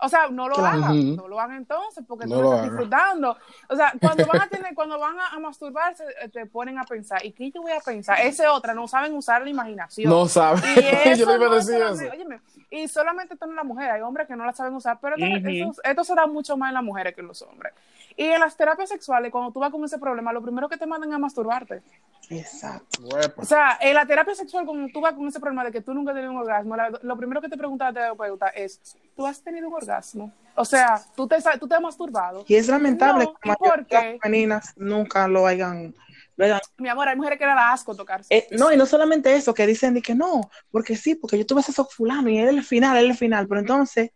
O sea, no lo Claro. hagan, Ujú. no lo hagan entonces porque No tú lo estás disfrutando. O sea, cuando van a tener, cuando van a, a masturbarse, eh, te ponen a pensar, ¿y qué yo voy a pensar? Ese otra, no saben usar la imaginación. No sabe. Y eso (laughs) yo le iba a no decir eso. óyeme, y solamente esto no es la mujer, hay hombres que no la saben usar, pero esto, Ujú. eso- esto se da mucho más en las mujeres que en los hombres. Y en las terapias sexuales, cuando tú vas con ese problema, lo primero que te mandan es a masturbarte. Exacto. O sea, en la terapia sexual, cuando tú vas con ese problema de que tú nunca has tenido un orgasmo, la- lo primero que te pregunta la terapeuta es, ¿tú has tenido un orgasmo? O sea, ¿tú te, tú te has masturbado? Y es lamentable No, que la ¿y por mayoría de qué? las femeninas nunca lo hayan, hayan Mi amor, hay mujeres que le da asco tocarse. Eh, no, y no solamente eso, que dicen de que no, porque sí, porque yo tuve ese fulano y él es el final, él es el final, pero entonces,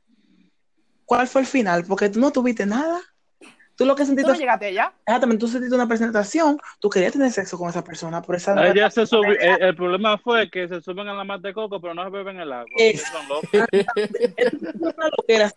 ¿cuál fue el final? Porque tú no tuviste nada. Tú lo que ¿Tú sentiste, no llegaste allá? exactamente, tú sentiste una presentación, tú querías tener sexo con esa persona, por esa Ella se subió- el, el problema fue que se suben a la mar de coco, pero no se beben el agua. Es- Son locos. es una loquera.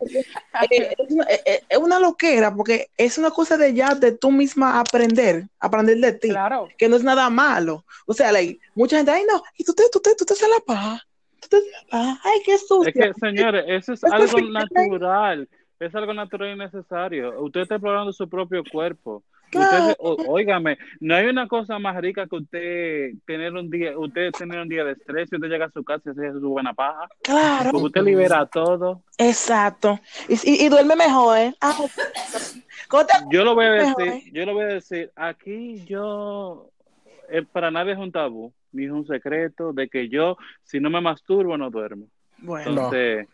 Eh, es, una, eh, eh, es una loquera porque es una cosa de ya de tú misma aprender, aprender de ti. Claro. que no es nada malo. O sea, like, mucha gente, ay, no, y tú te, tú te, tú te haces la paja. Tú te haces la paja. Ay, qué sucio. Es que, señores, eso es Eso algo natural. Es algo natural y necesario. Usted está explorando su propio cuerpo. Usted, o- óigame, no hay una cosa más rica que usted tener un día, usted tener un día de estrés y usted llega a su casa y hace su buena paja. Claro, Porque usted libera todo. exacto. Y, y, y duerme mejor, ¿eh? Ah, ¿cómo te- Yo lo voy a Mejor, decir, ¿eh? yo lo voy a decir, aquí yo, eh, para nadie es un tabú, ni es un secreto de que yo, si no me masturbo, no duermo. Bueno, Entonces,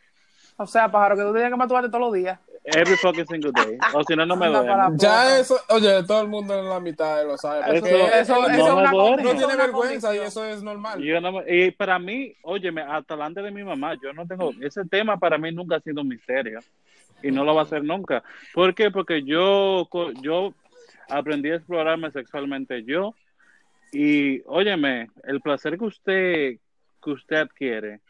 O sea, pájaro, que tú tienes que masturbarte todos los días. every fucking single day. O si no, no me la Ya eso, oye, todo el mundo en la mitad lo sabe. Eso- eso- Eso, no me no tiene vergüenza y eso es normal. Yo no me- y para mí, óyeme, hasta delante de mi mamá, yo no tengo, ese tema para mí nunca ha sido un misterio y no lo va a ser nunca. ¿Por qué? Porque yo, yo aprendí a explorarme sexualmente yo y, óyeme, el placer que usted, que usted adquiere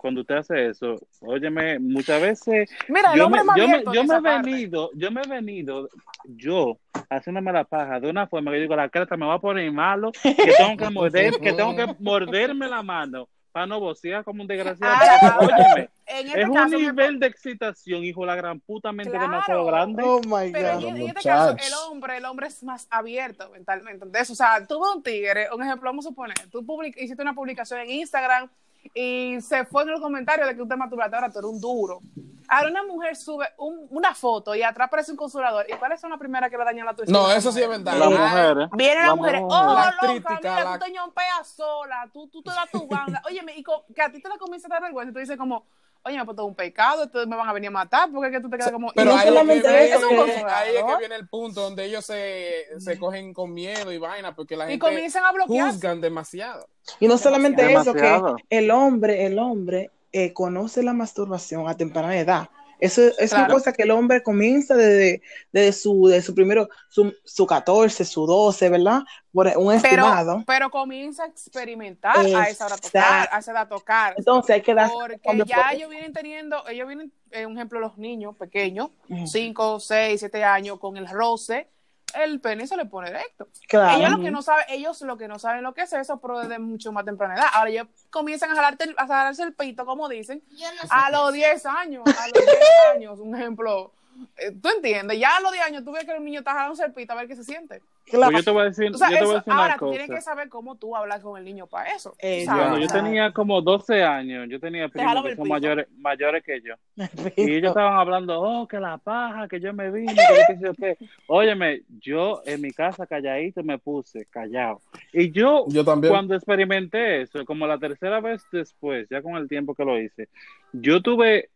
cuando usted hace eso, óyeme, muchas veces Mira, el yo hombre me, más yo me, abierto yo me he venido, yo me he venido, yo, haciéndome la paja de una forma que yo digo, la cara me va a poner malo, que tengo que (laughs) morder, que tengo que morderme la mano para no vocear como un desgraciado. Óyeme, en este es un me- nivel de excitación, hijo, la gran puta mente Claro. demasiado grande. Oh my Pero God. en, en este caso, el hombre, el hombre es más abierto mentalmente. Entonces, o sea, tú ves un tigre, un ejemplo, vamos a suponer, tú public- hiciste una publicación en Instagram y se fue en los comentarios de que usted masturbaste, ahora tú eres un duro. Ahora una mujer sube un- una foto y atrás aparece un consolador. ¿Y cuáles son las primeras que le dañan la tuya? No, eso sí es verdad. Las Eh, mujeres. Vienen las mujeres, mujeres. oh, La loca, crítica, mira, la- tú te ñompeas sola, tú, tú te das tu banda. Óyeme, y que a ti te la comienza a dar vergüenza, y tú dices como, oye, pues esto es un pecado, esto me van a venir a matar, porque es que tú te quedas como... Pero no ahí, es que, solamente eso, es que- que- ahí es que viene el punto donde ellos se, se cogen con miedo y vaina, porque la y gente comienzan a bloquear. juzgan demasiado. Y no solamente eso, que el hombre, el hombre eh, conoce la masturbación a temprana edad. Eso es una cosa que el hombre comienza desde, desde su, de su primero, su, su 14, su 12, ¿verdad? Por un estimado. pero comienza a experimentar a esa hora tocar, a esa edad a tocar. Entonces hay que dar Porque ya ellos vienen teniendo, ellos vienen, eh, un ejemplo, los niños pequeños, Ujú. 5, 6, 7 años, con el roce, el pene se le pone recto. Claro. Ellos lo que no saben, ellos lo que no saben lo que es eso, pero desde mucho más temprana edad. Ahora ellos comienzan a jalarte el- a jalarse el pito, como dicen, a los 10 años, a los 10 (laughs) años, un ejemplo. eh, ¿Tú entiendes? Ya a los 10 años tú ves que el niño está jalando el pito a ver qué se siente. Claro. Pues yo te voy a decir, O sea, yo te voy a eso, decir una ahora tú tienes que saber cómo tú hablas con el niño para eso. Eh, yo tenía como 12 años, yo tenía primos que son mayores, mayores que yo. (laughs) Y ellos estaban hablando, oh, que la paja, que yo me vine, que yo qué sé. (laughs) Óyeme, yo en mi casa calladito me puse, callado. Y yo, Yo también. cuando experimenté eso, como la tercera vez después, ya con el tiempo que lo hice, yo tuve,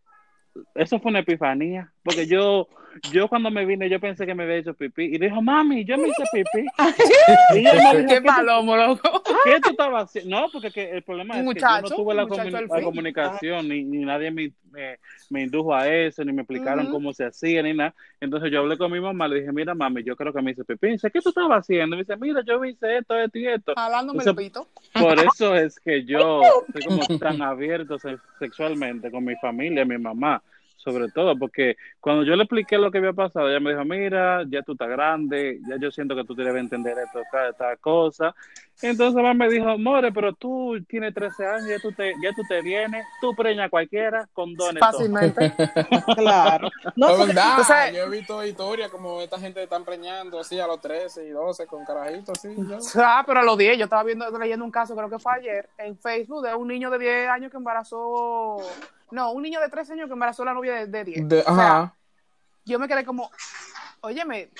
eso fue una epifanía, porque yo, yo cuando me vine, yo pensé que me había hecho pipí. Y dijo, mami, yo me hice pipí. (laughs) y ella me dijo, Qué "¿Qué palomo, loco. ¿Qué tú estabas haciendo? No, porque que el problema es que yo no tuve la, al la comunicación, ni, ni nadie me, me, me indujo a eso, ni me explicaron cómo se hacía, ni nada. Entonces yo hablé con mi mamá, le dije, mira, mami, yo creo que me hice pipí. Dice, ¿qué tú estabas haciendo? Y dice, mira, yo hice esto, esto y esto. Jalándome el pito. Por eso es que yo (laughs) soy como tan abierto se- sexualmente con mi familia, mi mamá, sobre todo, porque cuando yo le expliqué lo que había pasado, ella me dijo, mira, ya tú estás grande, ya yo siento que tú debes entender esto, esta, esta cosa. Entonces mamá me dijo, more, pero tú tienes 13 años, ya tú te, ya tú te vienes, tú preña a cualquiera, condones. todo". Fácilmente. (laughs) Claro. No, es verdad, o sea- yo he visto historias como esta gente está preñando así a los 13 y 12 con carajitos así. ¿no? Ah, pero a los 10, yo estaba viendo, leyendo un caso, creo que fue ayer, en Facebook, de un niño de 10 años que embarazó. No, un niño de 13 años que embarazó a la novia de, de 10. De- O sea, ajá. yo me quedé como, óyeme,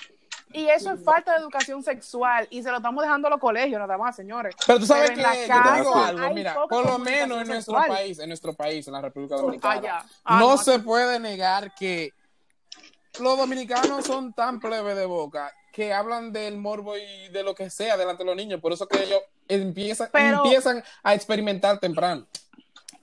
y eso es falta de educación sexual, y se lo estamos dejando a los colegios nada más, señores. Pero tú sabes Pero que yo te digo algo, mira, por lo menos en nuestro sexual. país, en nuestro país, en la República Dominicana, Ah, ya. Ah, no no, se puede negar que los dominicanos son tan plebe de boca que hablan del morbo y de lo que sea delante de los niños, por eso que ellos empiezan, Pero- empiezan a experimentar temprano.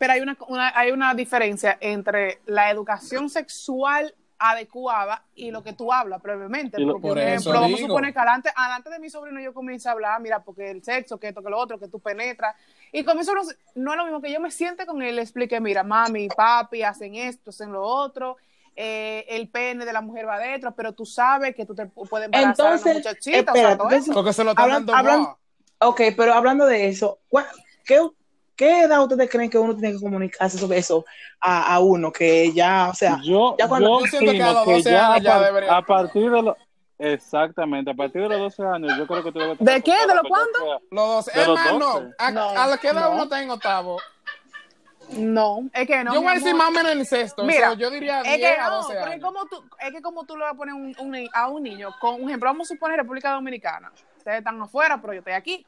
Pero hay una, una- hay una diferencia entre la educación sexual adecuada y lo que tú hablas previamente. Y lo- Porque, por ejemplo, vamos a digo. suponer que adelante, adelante de mi sobrino yo comienzo a hablar, mira, porque el sexo, que esto, que lo otro, que tú penetras. Y comienzo, a hablar- no es lo mismo que yo me siente con él, le explique, mira, mami, papi, hacen esto, hacen lo otro. eh, el pene de la mujer va adentro, pero tú sabes que tú te puedes embarazar a una Entonces, muchachita, o sea, todo entonces- eso. Porque se lo están dando. Ok, pero hablando de eso, ¿cuál- ¿qué, qué edad ustedes creen que uno tiene que comunicarse sobre eso a, a uno? Que ya, o sea, Yo, Ya cuando- yo siento que a los 12 ya, años ya par- debería- a partir de los exactamente, a partir de los 12 años, yo creo que tú debes ¿De qué? ¿De lo que ya cuándo? Los 12. De Es los más, 12. no. A, No, a la que edad no. uno está en octavo. No, es que no. yo voy a decir más o menos en sexto. Mira, yo diría Es 10 que a no, 12 porque años. como tú, es que como tú le vas a poner un- un a un niño, con un ejemplo, vamos a suponer República Dominicana. Ustedes están afuera, pero yo estoy aquí.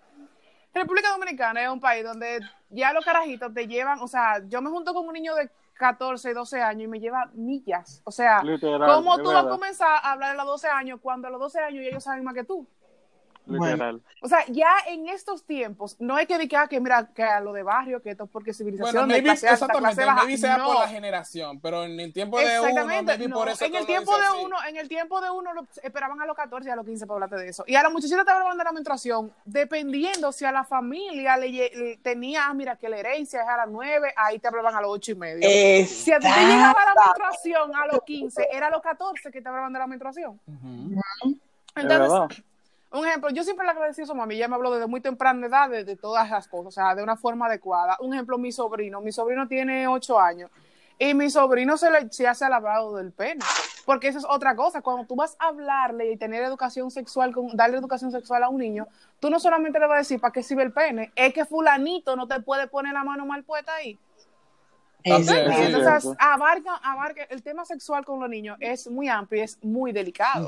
República Dominicana es un país donde ya los carajitos te llevan, o sea, yo me junto con un niño de 14, 12 años y me lleva millas. O sea, Literal, ¿cómo tú vas a comenzar a hablar a los 12 años cuando a los 12 años ya ellos saben más que tú? Literal. O sea, ya en estos tiempos, no hay que decir ah, que mira, que a lo de barrio, que esto es porque civilización, Bueno, de maybe, clase alta, exactamente, clase baja. maybe sea no. por la generación, pero en el tiempo de uno, Exactamente, maybe no, por eso en el tiempo de así. uno, en el tiempo de uno lo esperaban a los 14 y a los 15 para hablarte de eso. Y a la muchachita te hablaban de la menstruación, dependiendo si a la familia le, le tenía, ah, mira, que la herencia es a las 9, ahí te hablaban a los 8 y medio. Si a ti te llegaba la menstruación a los 15, era a los 14 que te hablaban de la menstruación. Entonces. Un ejemplo, yo siempre le agradecí a su mami, ella me habló desde muy temprana edad de, de todas las cosas, o sea, de una forma adecuada. Un ejemplo, mi sobrino, mi sobrino tiene ocho años y mi sobrino se le se hace lavado del pene, porque eso es otra cosa. Cuando tú vas a hablarle y tener educación sexual, con, darle educación sexual a un niño, tú no solamente le vas a decir para qué sirve el pene, es que fulanito no te puede poner la mano mal puesta ahí. Entonces, abarca, abarca, el tema sexual con los niños es muy amplio y es muy delicado.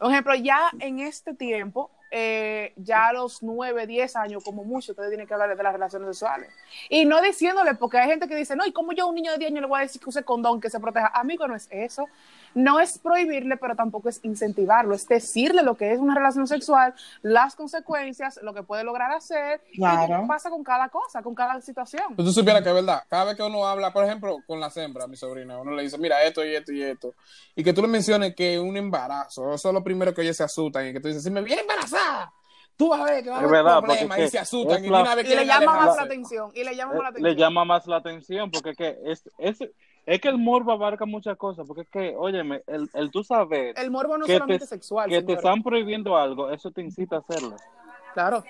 Por ejemplo, ya en este tiempo, eh, ya a los 9, 10 años, como mucho, ustedes tienen que hablar de las relaciones sexuales. Y no diciéndole, porque hay gente que dice, no, ¿y cómo yo a un niño de 10 años le voy a decir que use condón, que se proteja? Amigo, no es eso. No es prohibirle, pero tampoco es incentivarlo, es decirle lo que es una relación sexual, las consecuencias, lo que puede lograr hacer, y Claro. qué pasa con cada cosa, con cada situación. Pues tú supieras que es verdad. Cada vez que uno habla, por ejemplo, con la hembra, mi sobrina, uno le dice, mira, esto y esto y esto. Y que tú le menciones que un embarazo, eso es lo primero que ellos se asustan. Y que tú dices, si me viene embarazada, tú vas a ver que va a haber verdad, problemas. Y se asustan. Y, una vez Y le llama más la atención, y le llama más la Eh, atención. le llama más la atención porque que es, es, es que el morbo abarca muchas cosas porque es que óyeme el, el tú saber El morbo no es que solamente te, sexual, que te están prohibiendo algo eso te incita a hacerlo. Claro.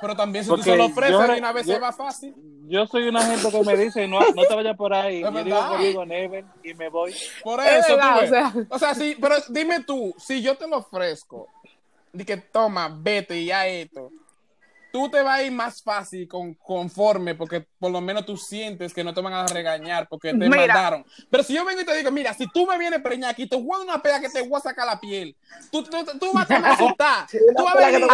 Pero también si tú Porque se lo ofreces, una vez yo- se va fácil. yo soy una gente que me dice no, no te vayas por ahí (laughs) yo digo digo never y me voy. Por Es eso, verdad, tú o sea. O sea, sí, pero dime tú, si yo te lo ofrezco, di que toma, vete y ya esto, tú te vas a ir más fácil con, conforme porque por lo menos tú sientes que no te van a regañar porque te Mira. mandaron. Pero si yo vengo y te digo, mira, si tú me vienes preñar aquí, te voy a dar una pega que te voy a sacar la piel. Tú, tú, tú vas a asustar. (laughs) Tú vas a venir,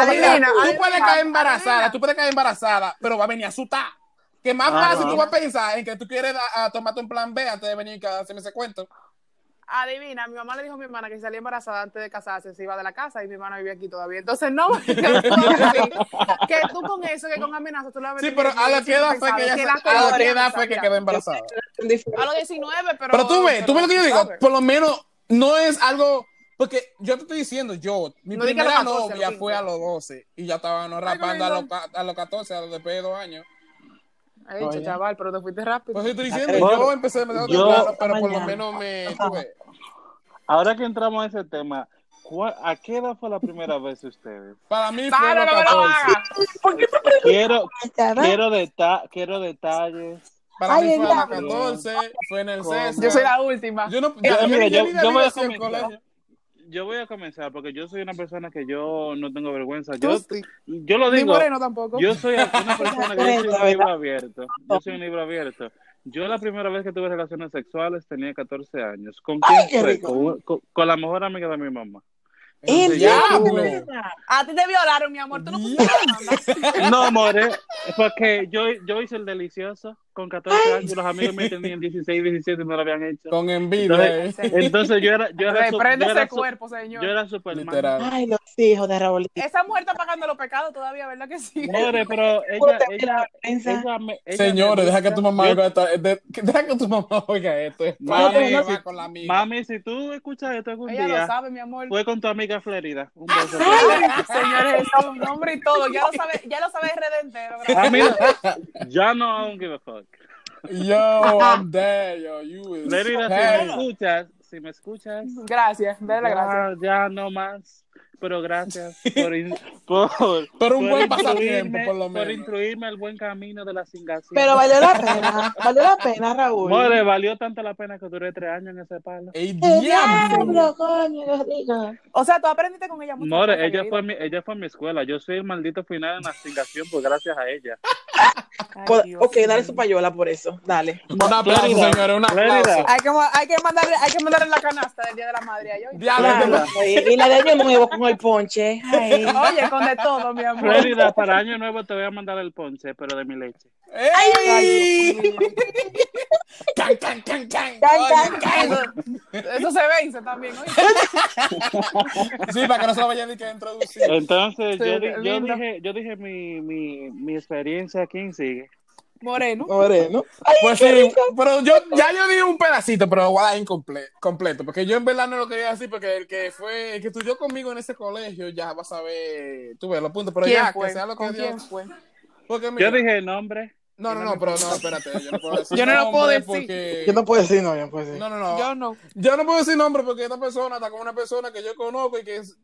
puedes caer embarazada, adivina. tú puedes caer embarazada, pero va a venir a asustar. Que más fácil tú vas a pensar en que tú quieres a, a tomarte un plan B antes de venir a hacerme ese cuento. Adivina, mi mamá le dijo a mi hermana que salía embarazada antes de casarse se iba de la casa y mi hermana vivía aquí todavía. Entonces no, (laughs) que tú, que tú con eso, que con amenaza, tú la Sí, pero a la que edad fue que ella a la que edad fue que quedó embarazada. A los 19, pero... Pero tú ves, tú ves lo que yo digo, por lo menos no es algo porque yo te estoy diciendo, yo, mi No primera los 14, novia fue a 15. los 12 y ya Ay, qué rapando a los, a los 14, a los después de dos años. Ay, Oye. chaval, pero te fuiste rápido. Pues estoy diciendo, Bueno, yo empecé de yo- temprano, pero por lo Mañana. menos me. tú ves. ahora que entramos a ese tema ¿cuál- ¿a qué edad fue la primera vez ustedes? Para mí fue los no me lo 14. hagas. quiero quiero, deta quiero detalles Para Ay, mí fue a los diablo. 14, fue en el. César. Yo soy la última. Yo no, Yo- yo, mira, yo yo- debí voy a decir en comenzar. colegio. Yo voy a comenzar porque yo soy una persona que yo no tengo vergüenza. Yo, sí. yo lo Ni digo, moreno tampoco. yo soy una (laughs) persona que yo soy un libro abierto. Yo soy un libro abierto. Yo la primera vez que tuve relaciones sexuales tenía 14 años. ¿Con quién Ay, fue? Con, con- con la mejor amiga de mi mamá. ¡El Entonces, yo- diablo! A ti te violaron, mi amor. Tú no (laughs) pusiste. No, more, porque yo, yo hice el delicioso con 14 años y los amigos me tenían 16, 17 y no lo habían hecho. Con envidia. eh. (laughs) Entonces yo era, yo era, Reprende yo era ese cuerpo, señor. yo era Superman. Literal. Ay, los hijos de Raúl. Esa mujer está pagando los pecados todavía, ¿verdad que sí? More, (laughs) pero ella, ella, me- Señores, me deja que tu mamá oiga que- Deja que tu mamá oiga esto. Es Mami, para que no, va si- con la amiga. Mami, si tú escuchas esto algún Ella lo día, sabe, mi amor. fue con tu amiga Florida. Un beso. Señores, es un nombre y todo. Ya lo sabe, ya lo sabe mí, ya no, I don't give a fuck. Yo, I'm dead, yo. You is Florida, si me escuchas, si me escuchas, Gracias, dale las gracias. ya, ya no más. Pero gracias por, in- (laughs) por, Pero un por buen pasatiempo, instruirme- por lo Por menos. instruirme el buen camino de la cingación. Pero valió la pena, valió la pena, Raúl. More, valió tanto la pena que duré tres años en ese palo. ¡Ey, ¡El diablo! coño, rico! O sea, tú aprendiste con ella mucho. More, ella fue, mi, ella fue a mi escuela. Yo soy el maldito final en la cingación, pues gracias a ella. Pues, ok, dale su payola por eso, dale. Un aplauso, señores, un aplauso. Hay que, hay que mandarle, hay que mandarle la canasta del Día de la Madre a. Diablo, y la de año nuevo con el ponche. Ay. (laughs) Oye, con de todo, mi amor. Florida, para año nuevo te voy a mandar el ponche, pero de mi leche. ¡Ey! ¡Can, (laughs) can, can, can! Can, Oye, can, Eso, eso se vence también, oye. Sí, para que no se lo vayan ni que introducir. Entonces, Sí, yo, di- yo dije, yo dije mi, mi, mi experiencia. ¿Quién sigue? Moreno. Moreno. Ay, Pues sí, rico. pero yo ya yo di un pedacito, pero lo voy a dar incomple- completo, porque yo en verdad no lo quería decir, porque el que fue, el que estudió conmigo en ese colegio ya va a saber, tú ves los puntos, pero ¿Quién ya, fue? que sea lo que ¿Con quién Dios. fue? Porque mira, Yo dije el nombre. No, no, no, pero no, espérate, yo no puedo decir Yo no lo puedo decir. porque- Yo no puedo decir, no, yo no puedo decir. no, no, no, Yo no. Yo no puedo decir nombre porque esta persona está con una persona que yo conozco y que es-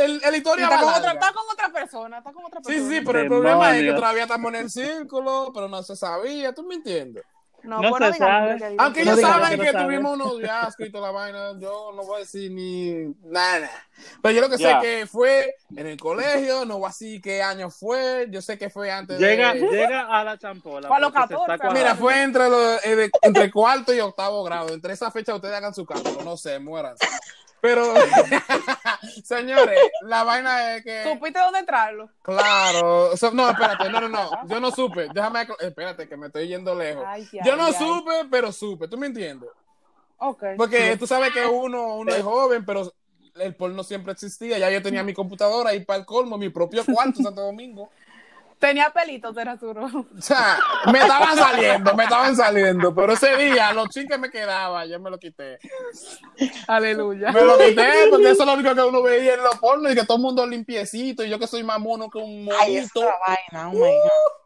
el, el historia Está va con, otra, está con otra persona, está con otra Sí, persona. sí, pero el problema es que todavía estamos en el círculo, pero no se sabía, ¿tú me entiendes? No, No bueno, se digamos sabe. Aunque No ellos digas saben que que no tuvimos unos noviazgos y toda la vaina, yo no voy a decir ni nada. Pero yo lo que Ya. sé que fue en el colegio, no voy a decir qué año fue, yo sé que fue antes Llega, de... llega a la champola. Fue a los porque se está 14, cuadrando. Mira, fue entre, los- eh, entre cuarto y octavo grado. Entre esa fecha ustedes hagan su cálculo, no sé, mueran. Pero, (laughs) señores, la vaina es que... ¿Supiste dónde entrarlo? Claro, so- no, espérate, no, no, no, yo no supe, déjame, espérate, que me estoy yendo lejos. Ay, ay, Yo no ay. supe, pero supe, ¿tú me entiendes? Ok. Porque tú sabes que uno, uno es joven, pero el porno siempre existía, ya yo tenía mi computadora y para el colmo, mi propio cuarto en Santo Domingo. Tenía pelitos de Arturo. O sea, me estaban saliendo, me estaban saliendo, pero ese día, los chin que me quedaba, yo me lo quité. Aleluya. Me lo quité porque eso es lo único que uno veía en los pornos y que todo el mundo limpiecito y yo que soy más mono que un monito. vaina, oh my God.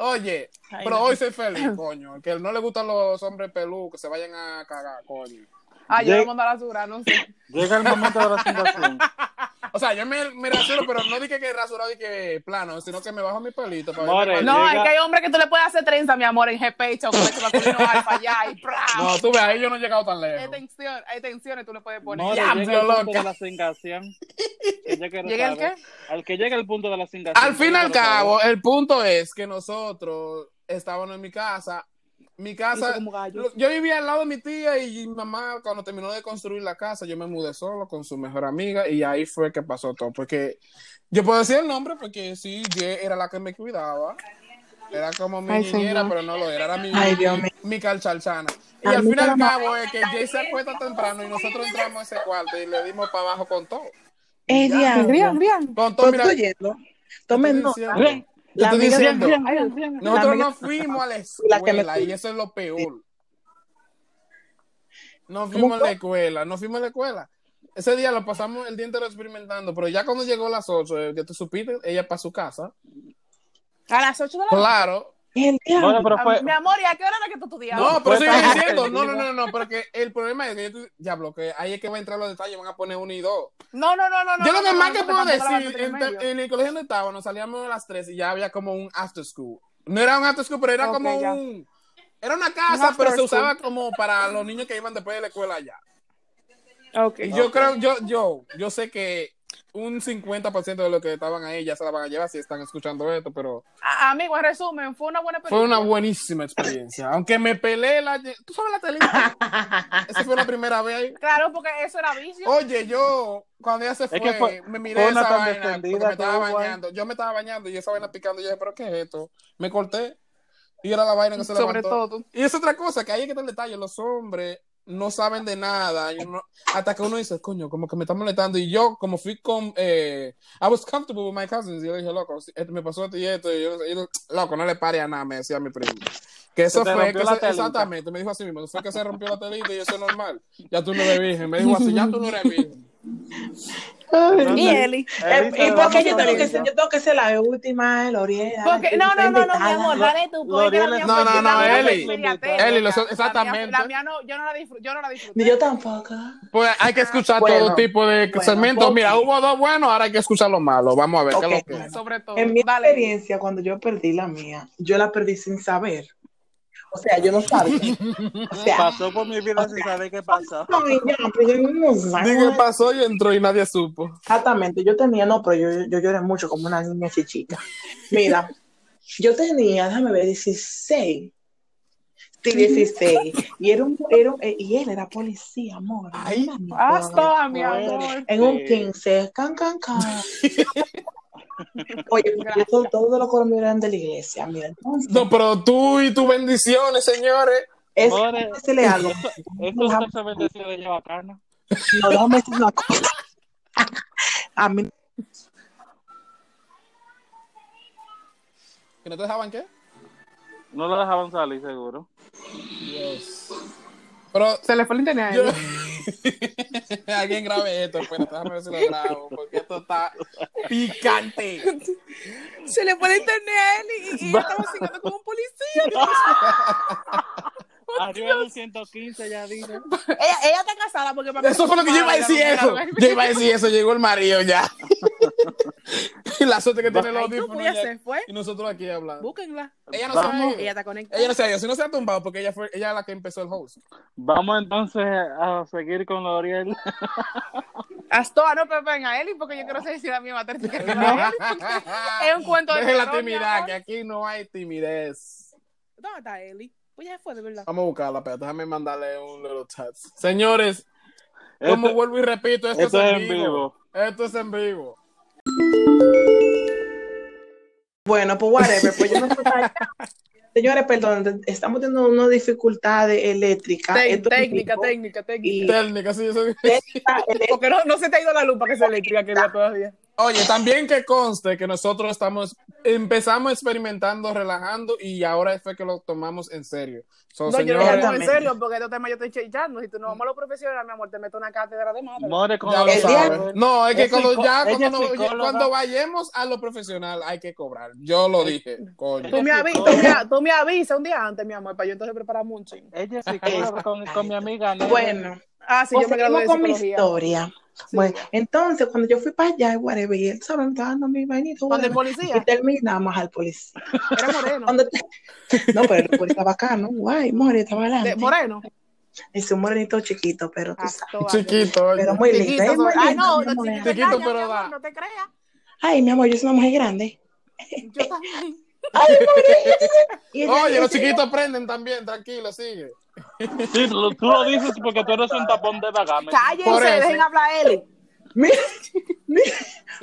Oye, Ay, pero no. hoy soy feliz, coño. Que no le gustan los hombres pelú, que se vayan a cagar, coño. Ah, yo mando a la basura, no sé. Llega el momento de la (laughs) sensación. (laughs) O sea, yo me, me rasuro, pero no dije que rasurado y que plano, sino que me bajo mi pelito para More. No, Llega- es que hay hombres que tú le puedes hacer trenza, mi amor, en GP, con leche masculino alfa, allá, y ¡pra! No, tú ves, ahí yo no he llegado tan Hay lejos. tensión, hay tensiones, tú le puedes poner. More, Diablo, llega el punto de la cingación. Ya ¿Llega el qué? Al que llega el punto de la cingación. Al fin y ya al cabo, el punto es que nosotros estábamos en mi casa. Mi casa, yo vivía al lado de mi tía y mi mamá cuando terminó de construir la casa, yo me mudé solo con su mejor amiga y ahí fue que pasó todo. Porque yo puedo decir el nombre porque sí, Ye era la que me cuidaba. Era como mi Ay, niñera, señor. pero no lo era, era mi, Ay, Dios mío. mi calchalchana. Y al fin y al cabo es que Jay se acuesta temprano y nosotros entramos a ese cuarto y le dimos para abajo con todo. Eh, diablo. Bien, bien. Con todo, mira. Tomen nota. La estoy diciendo. Nosotros no fuimos a la La que me escuela y eso es lo peor. No ¿Cómo fuimos a la escuela, no fuimos a la escuela. Ese día lo pasamos el día entero experimentando, pero ya cuando llegó las 8, eh, que tú supiste, ella para su casa. A las 8 de la Claro. El diablo. Bueno, pero fue. Mi amor, ¿y a qué hora era que tú estudiabas? No, pero fue estoy diciendo, no, no, no, no, porque el problema es que yo, diablo, que ahí es que va a entrar los detalles, van a poner uno y dos. No, no, no, no. yo no, lo que no, más no, que no, puedo decir, en, el colegio donde estábamos, salíamos a las 3 y ya había como un after school. No era un after school, pero era como ya. un... Era una Un casa, pero se usaba como para los niños que iban después de la escuela allá. Ok. Y yo creo, yo, yo, yo sé que un 50% de los que estaban ahí ya se la van a llevar si están escuchando esto, pero Amigo, en resumen, fue una buena fue película. una buenísima experiencia. Aunque me peleé la... ¿Tú sabes la telita? (laughs) Esa fue la primera vez ahí. Claro, porque eso era vicio. Oye, yo, cuando ella se fue, que fue- me miré fue esa vaina porque me estaba guay. bañando. Yo me estaba bañando y esa vaina picando. Y yo dije, ¿pero qué es esto? Me corté y era la vaina que se Sobre levantó. todo. Y es otra cosa, que ahí es que está el detalle. Los hombres no saben de nada. y uno- hasta que uno dice, coño, como que me está molestando. Y yo, como fui con... Eh, I was comfortable with my cousins. Y yo dije, loco, me pasó esto y esto. Y yo, loco, no le pare a nada, me decía mi primo. Que eso Se fue, que se- exactamente, me dijo así mismo, fue que se rompió la telita y eso es normal. Ya tú no eres virgen. Me dijo así, ya tú no eres virgen. Entonces, Y Eli. Eh, ¿Y por qué yo tengo que ser, yo tengo que ser la última, el Oriel? Porque, no, no, no, no, mi amor, dale tú. porque L'Oreal la es- mía No, no, no, Eli. Eli, exactamente. La mía no, yo no la disfruté. Yo no la disfruté. Ni yo tampoco. Pues hay que escuchar Bueno, todo tipo de bueno, segmentos. Mira, hubo dos buenos, ahora hay que escuchar los malos. Vamos a ver qué es lo que es. Sobre todo. En mi experiencia, cuando yo perdí la mía, yo la perdí sin saber. O sea, yo no sabía. O sea, Pasó por mi vida sin saber qué pasó. ay, ya, pero yo no sabía. Pasó y entró y nadie supo. Exactamente, yo tenía, no, pero yo, yo lloré mucho como una niña chichita. Mira, yo tenía, déjame ver, 16. Sí, 16. Y, era un, era y él era policía, amor. Ay, Mami, Hasta, mi amor. En un 15, can, can, can. (laughs) Oye, yo todo, todos los colombianos eran de la iglesia, mira, entonces, No, pero tú y tus bendiciones, señores. es More, que se le algo. Esto es un tercer bendecido de ella bacana. No, déjame decir una cosa. (laughs) A mí, ¿Que no te dejaban qué? No lo dejaban salir, seguro. Dios. Pero Se le fue el internet. a yo... (laughs) Alguien grabe esto, espérate, déjame ver si lo grabo, porque esto está picante. Se le fue el internet a él y, y estaba siguiendo como un policía. (laughs) (laughs) Arriba de 115, ya dije. Ella, ella está casada porque para Eso fue lo que yo iba a decir eso. Yo iba a decir eso, llegó el marido ya. y (laughs) la suerte que tiene se fue. Y nosotros aquí hablando. Búsquenla. Ella no se ha Vamos. ido. Ella está conectada. Ella no se ha. Si no se ha tumbado, porque ella fue ella es la que empezó el host. Vamos entonces a seguir con L'Oreal. (laughs) Hasta no pepen a Eli porque yo quiero saber si la mía va a terminar. Es un cuento de Deje la timidez, que aquí no hay timidez. ¿Dónde está Eli? Pues ya se fue, de verdad. Vamos a buscarla, pero déjame mandarle un little text. Señores, como vuelvo y repito, esto, esto es es en vivo. vivo. Esto es en vivo. Bueno, pues whatever, pues yo no. (laughs) Señores, perdón, estamos teniendo unas dificultades eléctricas. Es técnica, técnica, técnica. Técnica, sí, eso- Técnica. (laughs) Porque no, no se te ha ido la luz para que sea eléctrica, querida, todavía. Oye, también que conste que nosotros estamos, empezamos experimentando, relajando y ahora fue que lo tomamos en serio. So, No, yo no señores, lo tomo en serio porque estos temas yo estoy chichando. Si tú no vamos a lo profesional, mi amor, te meto una cátedra de madre. More con ya lo El día- sabes. No, es que Es cuando ya cuando, no- cuando vayamos a lo profesional hay que cobrar. Yo lo dije, coño. Tú me, avi- tú, me, tú me avisas un día antes, mi amor, para yo entonces prepararme un chingo. Ella psicóloga (laughs) con, con mi amiga. Nena. Bueno, Ah, sí, pues yo me gradué de con mi historia. Bueno, entonces cuando yo fui para allá, whatever, y él sabe, me estaba dando mi vainito. ¿Dónde el policía? Y terminamos al policía. Era moreno. Cuando te- (laughs) No, pero el policía bacano, guay, More, estaba De- adelante. moreno. Es un morenito chiquito, pero tú Ah, sabes. Chiquito. Pero muy lindo. Chiquito, Ay, no, Chiquito, pero no te creas. Ay, mi amor, yo soy una mujer grande. (laughs) Yo también. (laughs) Ay, Oye, los chiquitos aprenden también, tranquilo, sigue. Sí, lo- tú lo dices porque tú eres un tapón de vagame. Por Cállense, dejen hablar a Eli. Mira, mira.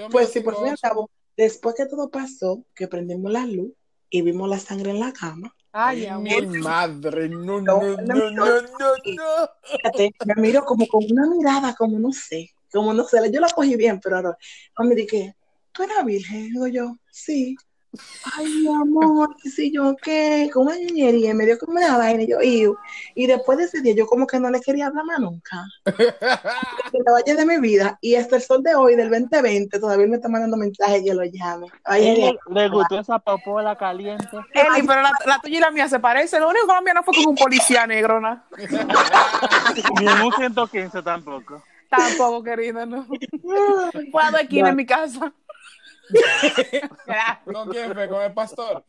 Pues sí, por fin y al ocho. cabo, después que todo pasó, que prendimos la luz y vimos la sangre en la cama, Ay, Ay, mi amor. madre, no, No, no, no, no, no, no, no. fíjate, me miró como con una mirada, como no sé, como no sé, yo la cogí bien, pero ahora, me dije, ¿tú eras virgen? Digo yo, sí. Ay, mi amor, qué sé yo, qué, con una ñeñería, y me dio como una vaina, y yo, "Iu". y después de ese día, yo como que no le quería hablar más nunca, (laughs) que le vaya de mi vida, y hasta el sol de hoy, del 2020, todavía él me está mandando mensajes, que lo llame. Ay, le gustó esa popola caliente. Eli, pero la, la tuya y la mía se parecen. Lo único que la mía no fue con un policía negro, ¿no? (laughs) Ni en un 115 tampoco. Tampoco, querida, no. Puedo aquí en mi casa. ¿Con quién fue? ¿Con el pastor?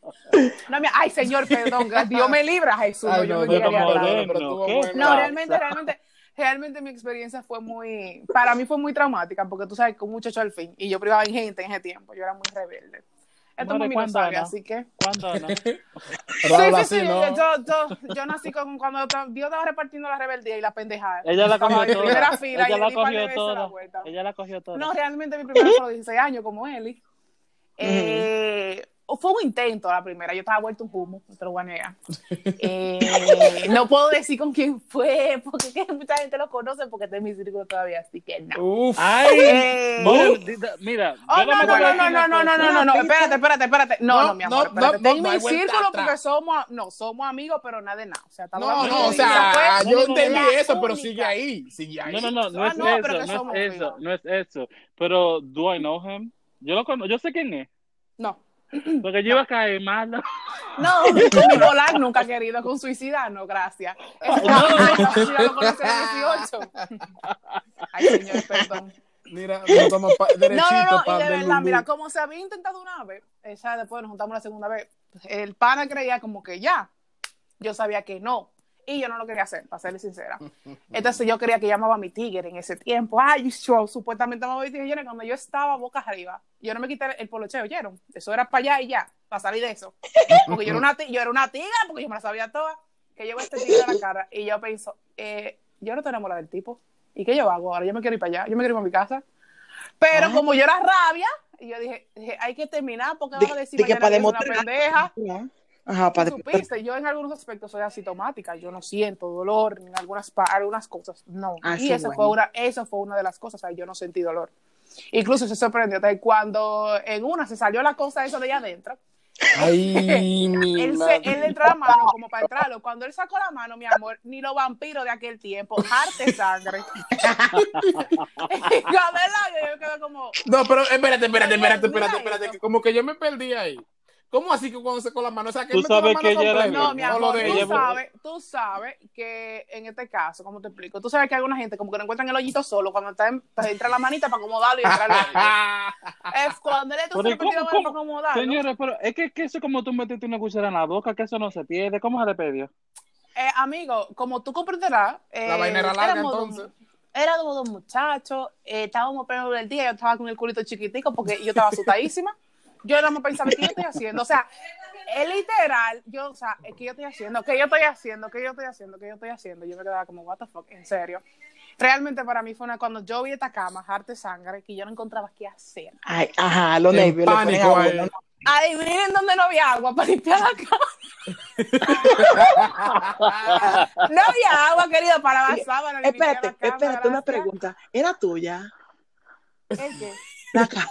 No, mira, ay, señor, perdón, (laughs) Dios me libra, Jesús. Ay, yo no, me yo ¿qué? bueno. No, realmente, realmente, realmente mi experiencia fue muy, para mí fue muy traumática, porque tú sabes que un muchacho al fin, y yo privaba en gente en ese tiempo, yo era muy rebelde. Esto no ¿cuándo sabe, no? así que... ¿Cuándo no? (laughs) Sí, sí, sí, ¿no? yo, yo, yo nací con, cuando Dios estaba repartiendo la rebeldía y la pendejada. Ella la cogió en primera toda. fila y Ella le la cogió toda. vuelta. Ella la cogió toda. No, realmente mi primera fue a los 16 años, como Eli. Eh, fue un intento la primera, yo estaba vuelto un humo, no te lo voy a negar. (laughs) Eh, no puedo decir con quién fue, porque es que mucha gente lo conoce porque está en mi círculo todavía, así que no. Uf. Ay, Eh, di- mira. Oh, yo no, no, no, no, no, no, no, no, no, no, espérate, espérate, espérate. No, No, no, mi no, amor, espérate. no, en no, no mi círculo porque somos, no, somos amigos, pero nada de nada. O sea, estamos No, no, o sea, pues. yo no, no, entendí eso, pero sigue ahí, sigue ahí. No, no, no, no Ah, es no, pero que eso, no somos es eso, amigos. no es eso. Pero, do I know him? Yo lo conozco, yo sé quién es. No. Porque yo iba a caer mal. ¿no? (laughs) No, volar nunca querido, con suicida no, gracias. Ese (laughs) no, (laughs) suicida lo conocí a los 18. Ay, señor, perdón. Mira, no pa- No, derechito no, no, y pa' de verdad, Lulú. mira, como se había intentado una vez, esa después nos juntamos la segunda vez, el pana creía como que ya, yo sabía que no, y yo no lo quería hacer, para serle sincera. Entonces yo quería que llamaba a mi tigre en ese tiempo, ay, yo supuestamente llamaba a mi tigre, cuando yo estaba boca arriba, yo no me quité el polocheo, ¿oyeron? Eso era para allá y ya, para salir de eso. Porque yo era una, yo era una tigra, porque yo me la sabía toda, que llevo este tigre a la cara, y yo pienso, eh, yo no estoy enamorada del tipo, ¿y qué yo hago ahora? Yo me quiero ir para allá, yo me quiero ir para mi casa. Pero Ah. como yo era rabia, yo dije, dije, hay que terminar porque van a decir que para es una demostrar- pendeja. Ajá, para supiste, yo en algunos aspectos soy asintomática, yo no siento dolor en algunas, algunas cosas, no. Ah, y eso bueno. fue, una, eso fue una de las cosas, o sea, yo no sentí dolor. Incluso se sorprendió cuando en una se salió la cosa eso de allá adentro, Ay, (laughs) mi él, se, él le entró la mano como para entrarlo. Cuando él sacó la mano, mi amor, ni los vampiros de aquel tiempo, arte sangre. y a verla, yo quedé como, No, pero espérate, espérate, espérate, espérate, espérate, como que yo me perdí ahí. ¿Cómo así que cuando se con la mano? O sea, que Tú sabes mano que ella era- No, mi amor, tú sabes, tú sabes que en este caso, ¿cómo te explico? Tú sabes que alguna gente como que no encuentran el hoyito solo cuando está en- pues, entra la manita para acomodarlo y entra el. (laughs) Es cuando él Pero, se ¿y repetido cómo- para acomodarlo. Señores, pero es que, que eso es como tú metiste una cuchara en la boca, que eso no se pierde. ¿Cómo se le pidió? Eh, amigo, como tú comprenderás, eh, La vaina era larga, éramos dos- entonces. éramos dos muchachos, eh, estábamos pleno del día, yo estaba con el culito chiquitico porque yo estaba asustadísima. (laughs) Yo no me pensaba, ¿qué yo estoy haciendo? O sea, es literal, yo, o sea, ¿qué yo estoy haciendo? ¿Qué yo estoy haciendo? ¿Qué yo estoy haciendo? ¿Qué yo estoy haciendo? Yo me quedaba como, what the fuck, en serio. Realmente para mí fue una, cuando yo vi esta cama, harta de sangre, que yo no encontraba qué hacer. Ay, ajá, los nervios. pánico a ahí. uno, ¿no? Adivinen dónde no había agua para limpiar la cama. (laughs) No había agua, querida, para la sábana. Espérate, la cama, espérate, una pregunta. ¿Era tuya ¿El qué? la cama?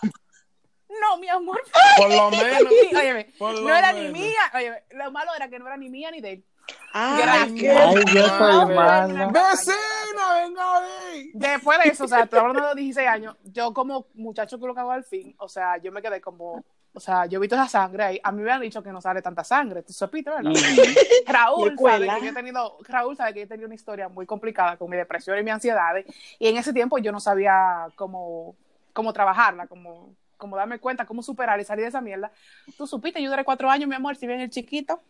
No, mi amor. Por lo (laughs) menos. Óyeme, Por lo no era ni mía. Óyeme, lo malo era que no era ni mía ni de él. Ay, Gracias. qué Ay, yo soy mala. Vecina, venga ahí. Después de eso, o sea, estoy hablando de los 16 años, yo como muchacho que lo cago al fin, o sea, yo me quedé como, o sea, yo vi toda esa sangre ahí. A mí me han dicho que no sale tanta sangre. Tú supiste, ¿verdad? (laughs) Raúl ¿Y sabe que yo he tenido, Raúl sabe que yo he tenido una historia muy complicada con mi depresión y mi ansiedad. Y en ese tiempo yo no sabía cómo, cómo trabajarla, cómo, cómo darme cuenta, cómo superar y salir de esa mierda. Tú supiste, yo duré cuatro años, mi amor, si bien el chiquito,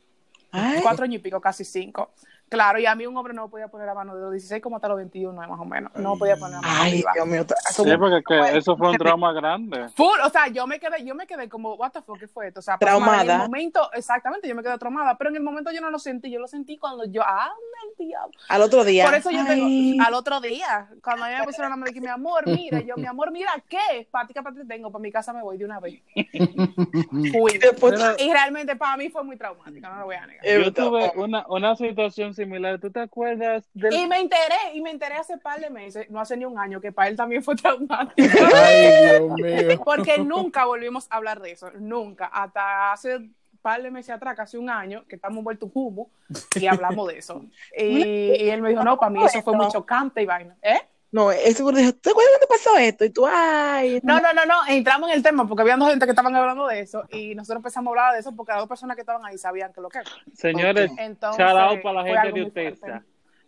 Ay, cuatro años y pico, casi cinco. Claro, y a mí un hombre no podía poner la mano de los 16 como hasta los 21, más o menos. No podía poner la mano ay, arriba. Dios mío. Sí, porque que eso fue un trauma grande. Full, o sea, yo me quedé, yo me quedé como, what the fuck, ¿qué fue esto? O sea, Traumada. En el momento, exactamente, yo me quedé traumada, pero en el momento yo no lo sentí, yo lo sentí cuando yo, ah, el diablo. Al otro día. Por eso yo Ay, tengo, al otro día, cuando a mí me pusieron a me dije, mi amor, mira, yo, mi amor, mira, ¿qué? Patica, patica, tengo, para mi casa me voy de una vez. (laughs) Fui. Después- Y realmente para mí fue muy traumática, no lo voy a negar. Yo tuve una, una situación similar. ¿Tú te acuerdas del Y me enteré, y me enteré hace par de meses, no hace ni un año, que para él también fue (laughs) traumático. Ay, Dios mío. (laughs) Porque nunca volvimos a hablar de eso, nunca. Hasta hace un par de meses atrás, casi un año, que estamos vueltos humo y hablamos de eso. (laughs) Y, y él me dijo, no, para mí eso fue muy chocante y vaina. ¿Eh? No, ese seguro dijo, ¿te acuerdas cuando pasó esto? Y tú, ay. No, no, no, no, entramos en el tema porque había dos gente que estaban hablando de eso y nosotros empezamos a hablar de eso porque las dos personas que estaban ahí sabían que lo que era. Señores, Entonces, out para la gente de. Utesa.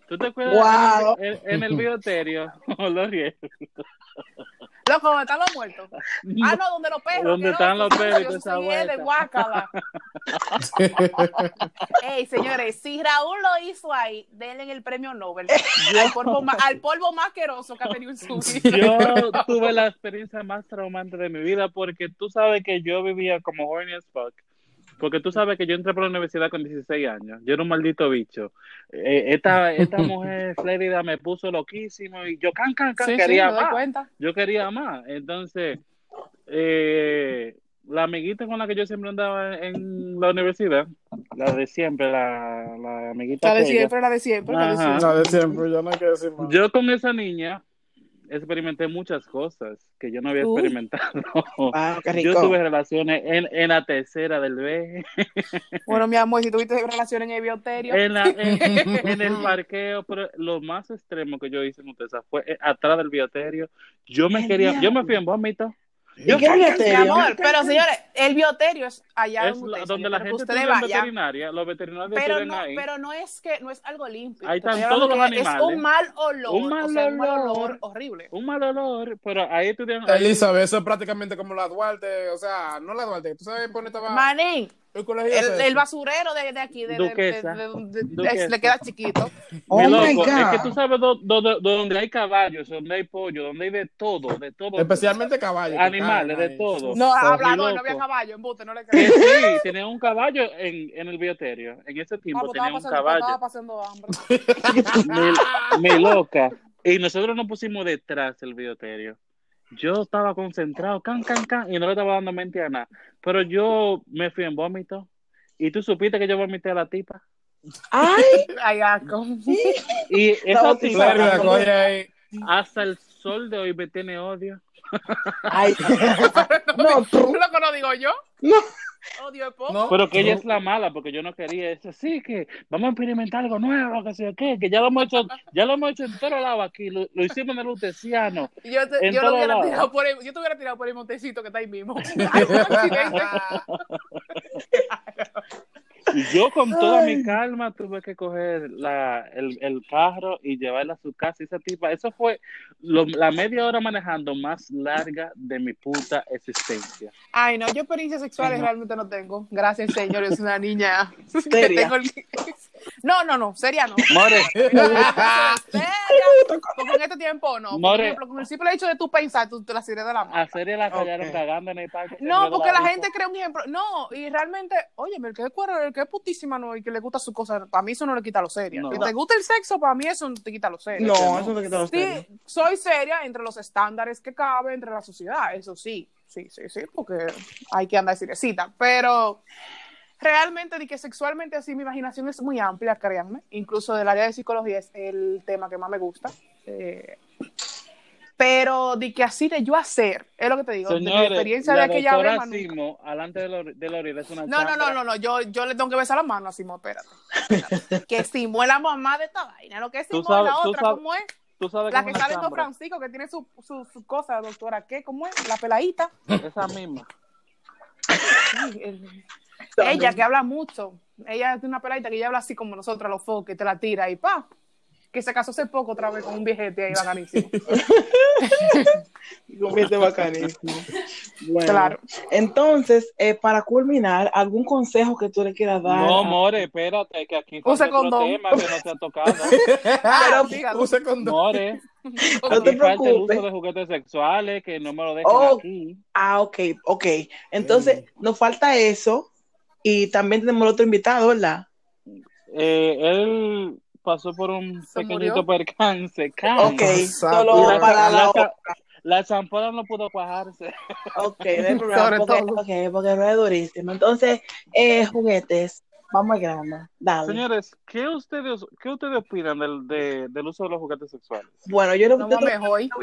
¿Tú te acuerdas Wow. en, el, en el bioterio? (laughs) Los riegos. Loco, ¿dónde están los muertos? (laughs) Ah, no, donde los perros. Donde que están los perros yo soy de guácala. (laughs) Ey, señores, si Raúl lo hizo ahí, denle el premio Nobel (laughs) al polvo, más, al polvo más asqueroso que ha tenido en su vida. Yo tuve la experiencia más traumante de mi vida porque tú sabes que yo vivía como horny as fuck. Porque tú sabes que yo entré por la universidad con 16 años. Yo era un maldito bicho. Eh, esta, esta (laughs) mujer Flérida me puso loquísimo y yo can, can, can, Sí, quería más. cuenta. Yo quería más. Entonces, eh, la amiguita con la que yo siempre andaba en la universidad, la de siempre, la, la amiguita La de aquella, siempre, la de siempre, la de siempre. La de siempre, ya no hay que decir más. yo con esa niña experimenté muchas cosas que yo no había Uy. experimentado. Wow, (laughs) qué Yo tuve relaciones en, en la tercera del B, (laughs) Bueno, mi amor, si tuviste relación en el bioterio. en, la, en, (laughs) en el parqueo, pero lo más extremo que yo hice en Utesa fue eh, atrás del bioterio. Yo me quería, yo me fui en vómito. ¿Y qué Mi bioterio? amor, pero señores, el bioterio es allá Es donde, la- ustedes, donde la gente vayan. veterinaria, los veterinarios Pero no, ahí. pero no es que no es algo limpio. Ahí están todos los que Es animales. un mal olor. Un mal o sea, un mal olor. olor horrible. Un mal olor, pero ahí estudian. ahí- Elizabeth, eso es prácticamente como la Duarte, o sea, no la Duarte, tú sabes dónde estaba Manín, el colegio. el, ese? el basurero de, de aquí, de, Duquesa. de- de- de- Duquesa. le queda chiquito. Oh my God. es que tú sabes do- do- do- donde hay caballos, donde hay pollo, donde hay de todo, de todo. Especialmente caballos. Animales, de todo. No, Mi hablando, no había caballo, embuste, no le Que creo. sí, tenía un caballo en, en el bioterio. En ese Ah, tiempo pues tenía estaba un pasando, estaba caballo. pasando hambre. (laughs) Mi, mi loca. Y nosotros nos pusimos detrás del bioterio. Yo estaba concentrado, can, can, can, y no le estaba dando mente a nada. Pero yo me fui en vómito. Y tú supiste que yo vomité a la tipa. Ay, (laughs) Ay, asco. (laughs) Y esa tipa, hasta el sol de hoy me tiene odio. ay. (laughs) No, tú- Loco, no digo yo. no. Odio es poco. No. Pero que ella es la mala, porque yo no quería eso. Sí, que vamos a experimentar algo nuevo, que qué, que ya lo hemos hecho, ya lo hemos hecho en todos lados aquí, lo, lo hicimos en el Luteciano. Yo, te, En yo lo hubiera tirado por el, yo te hubiera tirado por el montecito que está ahí mismo. (laughs) Ay. (laughs) Y yo con toda Ay. mi calma tuve que coger la, el, el carro y llevarla a su casa. Y esa tipa, eso fue lo- la media hora manejando más larga de mi puta existencia. Ay, no, yo experiencias sexuales realmente no tengo. Gracias, señor. Es una niña. (laughs) que tengo el- (laughs) No, no, no, seria no. More, (laughs) Seria, Porque en este tiempo no. Por More. ejemplo, con el simple hecho de tú pensar, tú te la sirves de la mano. a serie la callaron Ok. cagando en el parque. No, porque la gente cree un ejemplo. No, y realmente, oye, el que es cuero, el que es putísima no, y que le gusta su cosa, para mí eso no le quita lo serio. No. Que te gusta el sexo, para mí eso no te quita lo serio. No, eso no te quita los Sí, tenis. soy seria entre los estándares que cabe entre la sociedad, eso sí, sí, sí, sí, porque hay que andar seriecita, pero realmente de que sexualmente así mi imaginación es muy amplia, créanme, incluso del área de psicología es el tema que más me gusta, eh, pero de que así de yo hacer, es lo que te digo, de mi Señores, experiencia de la aquella vez. Simo, alante de, Lori- de Lorida, es una No, no, no, no, no, yo, yo le tengo que besar la mano a Simo, espérate. espérate. que Simo es la mamá de esta vaina, lo que es Simo es la otra, sabes- ¿cómo es? Tú sabes La que sale chambra. Francisco, que tiene su, su, su cosa, doctora, ¿qué? ¿Cómo es? La peladita. Esa misma. Ay, el- ella que habla mucho. Ella es una peladita que ella habla así como nosotros, los foques, te la tira y pa. Que se casó hace poco otra vez con un viejete ahí bacanísimo. (laughs) Convierte bacanísimo. Bueno, Claro. entonces, eh, para culminar, ¿algún consejo que tú le quieras dar? No, More, espérate, que aquí Use otro condón. tema que no se ha tocado. (laughs) Dígalo. Use condón. More, No te falta el preocupes. uso de juguetes sexuales, que no me lo dejen Oh. aquí. Ah, ok, ok. Entonces, nos falta eso y también tenemos el otro invitado, ¿verdad? Eh, él pasó por un ¿Se pequeñito murió? percance. Ok, solo La, para la la, otra. la champona no pudo cuajarse. Ok, (laughs) no problema, porque, todo. ok, porque no es durísimo. Entonces, eh, juguetes, vamos al grano. Dale. Señores, ¿qué ustedes, qué ustedes opinan del, de- del uso de los juguetes sexuales? Bueno, yo, lo- No yo, te,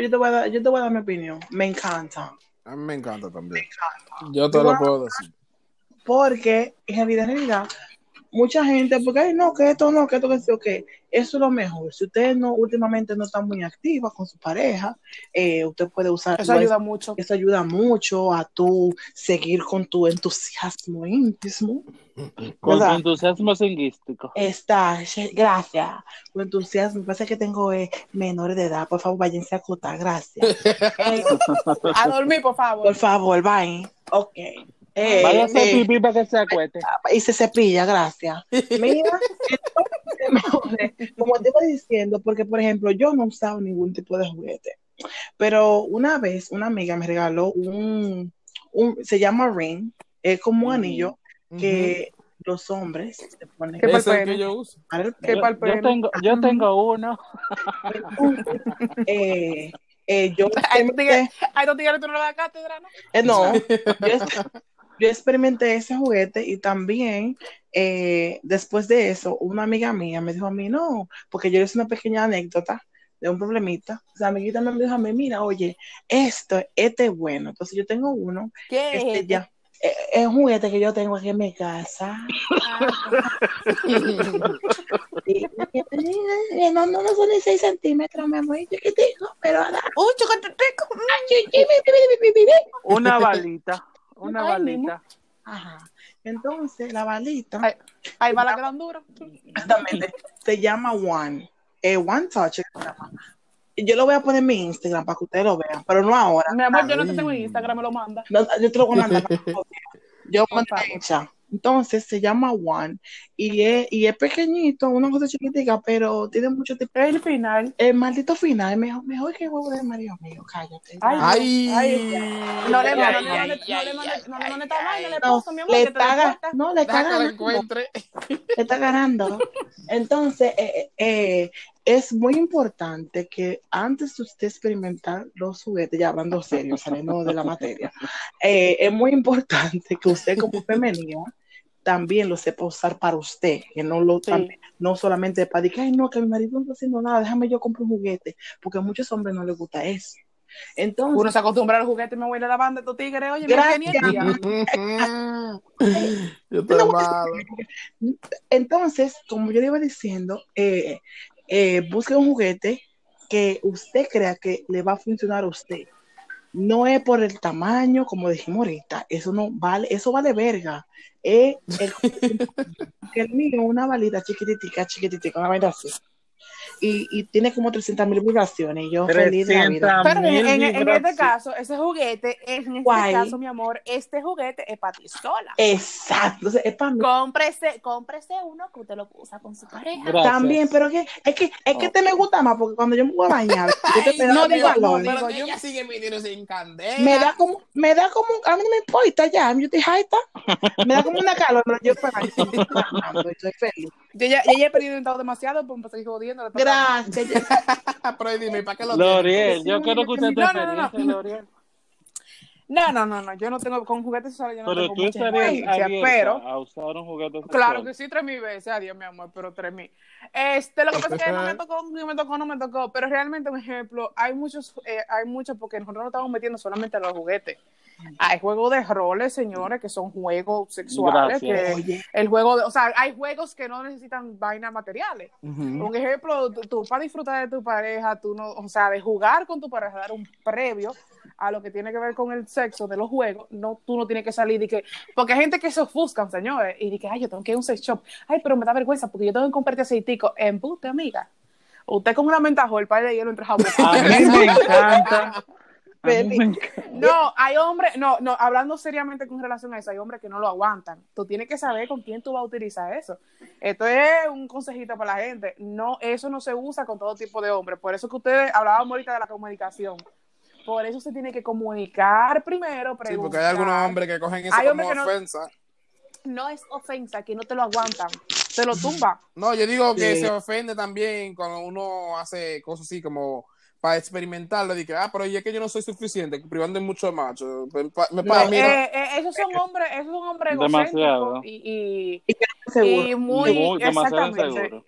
yo te voy a dar, yo te voy a dar mi opinión. Me encanta. A mí me encanta también. Yo te lo puedo decir. Porque en realidad, en realidad, mucha gente, porque ay, no, que esto no, que esto que sí, ok. Eso es lo mejor. Si usted no, últimamente no está muy activa con su pareja, eh, usted puede usar. Eso ayuda mucho. Eso ayuda mucho a tú seguir con tu entusiasmo íntimo. Con ¿Verdad? su entusiasmo lingüístico. Está, gracias. Con entusiasmo. Pasa que tengo eh, menores de edad. Por favor, váyanse a acotar. Gracias. (laughs) A dormir, por favor. por favor, bye. Ok. Eh, Vaya a hacer eh, pipí para que se acueste. y se cepilla, gracias. Mira, entonces, como te iba diciendo, porque por ejemplo, yo no usaba ningún tipo de juguete, pero una vez una amiga me regaló un, un se llama ring, es como un anillo que los hombres se ponen ¿Qué es el que yo uso. para el ¿Qué Yo, yo tengo, yo tengo uno. eh, eh, yo Ay, Ay, no tigres, tú no le das cátedra, ¿no? eh, no, yo, es- yo experimenté ese juguete y también eh, después de eso, una amiga mía me dijo a mí, no, porque yo le hice una pequeña anécdota de un problemita. O sea, amiguita me dijo a mí, mira, oye, esto, este es bueno. Entonces yo tengo uno, ¿Qué? este ya, eh, es un juguete que yo tengo aquí en mi casa. Y- no, no, no son ni 6 centímetros, me voy chiquitico, pero nada. ¡Uy, chocoteteco! Una balita. Una balita. Ajá. Entonces, la balita, Ay, Ahí va la gran dura. exactamente, se llama One. Eh, One Touch. Yo lo voy a poner en mi Instagram para que ustedes lo vean, pero no ahora. Mi amor, yo no te tengo en Instagram, me lo manda. No, yo te lo voy a mandar. (laughs) Yo mandé favor. Entonces se llama One y es, y es pequeñito, una cosa chiquitica, pero tiene mucho tiempo. El final. El maldito final, mejor, mejor que el huevo de Mario mío, cállate. Ay, Ay. No le Ay, mande, no le no le no le No, le está, ganando. encuentre. Le está ganando. Entonces, eh, eh, es muy importante que antes de usted experimentar los juguetes, ya hablando serio, saliendo de la materia, eh, es muy importante que usted como femenina también lo sepa usar para usted, que no lo Sí. también- no solamente para decir, ay no, que mi marido no está haciendo nada, déjame yo comprar un juguete, porque a muchos hombres no les gusta eso. Entonces, Uno se acostumbra al juguete me voy a la banda de estos tigres, oye, Gracias. mira (laughs) (laughs) entonces, como yo le iba diciendo, eh, eh, busque un juguete que usted crea que le va a funcionar a usted. No es por el tamaño, como dijimos ahorita, eso no vale, eso vale verga. Es el, (laughs) el mío, una balita chiquititica, chiquititica, una vaina así. Y, y tiene como 300 mil vibraciones. Y yo feliz de la vida. 300 Pero en, en- en este caso, ese juguete, en este Guay. caso, mi amor, este juguete es para ti sola. Exacto. Entonces, es para mí. Cómprese, cómprese uno que usted lo usa con su pareja. Gracias. También, pero que, es que es que te me gusta más porque cuando yo me voy a bañar, (laughs) yo te me no como digo, calor. no, Pero digo yo. ella sigue midiendo sin candela. me da como, me da como, a mí no me importa ya, yo estoy jaita, me da como una calor, pero yo para estoy estoy feliz. (laughs) Yo ya, ya he experimentado demasiado por seguir jodiendo. Gracias. Pero (laughs) dime, ¿para qué lo Loriel, yo quiero que usted te no, no, no, no. No, no, no, no, yo no tengo, con juguetes sexuales yo no Pero tengo tú estarías pero... a usar un juguete sexual. Claro que sí, tres mil veces, adiós, mi amor, pero tres mil. Este, lo que pasa es que no me tocó, no me tocó, no me tocó, pero realmente, un ejemplo, hay muchos, eh, hay muchos, porque nosotros no estamos metiendo solamente a los juguetes. Hay juegos de roles, señores, que son juegos sexuales, Gracias. que Oye, el juego, de, o sea, hay juegos que no necesitan vainas materiales. Ujú. Un ejemplo, tú, tú para disfrutar de tu pareja, tú no, o sea, de jugar con tu pareja, dar un previo a lo que tiene que ver con el sexo de los juegos, no, tú no tienes que salir y que, porque hay gente que se ofuscan, señores, y dice, ay, yo tengo que ir a un sex shop, ay, pero me da vergüenza porque yo tengo que comprarte aceitico, embute, amiga. Usted con una mentajo, el padre de hielo entre jabón. A mí me encanta. Feliz. No, hay hombres, no, no, hablando seriamente con relación a eso, hay hombres que no lo aguantan. Tú tienes que saber con quién tú vas a utilizar eso. Esto es un consejito para la gente. No, eso no se usa con todo tipo de hombres. Por eso que ustedes hablábamos ahorita de la comunicación. Por eso se tiene que comunicar primero, Sí, porque hay algunos hombres que cogen eso Hay como no- ofensa. No es ofensa, que no te lo aguantan. Te lo tumba. No, yo digo que Sí. se ofende también cuando uno hace cosas así como para experimentarlo. Dice, ah, pero ya que yo no soy suficiente, privando de mucho macho. Me, pa- me No. Eh, eh, esos son hombres, esos son hombres Demasiado. y, y que y, seguro, y muy, Muy- demasiado exactamente. inseguro.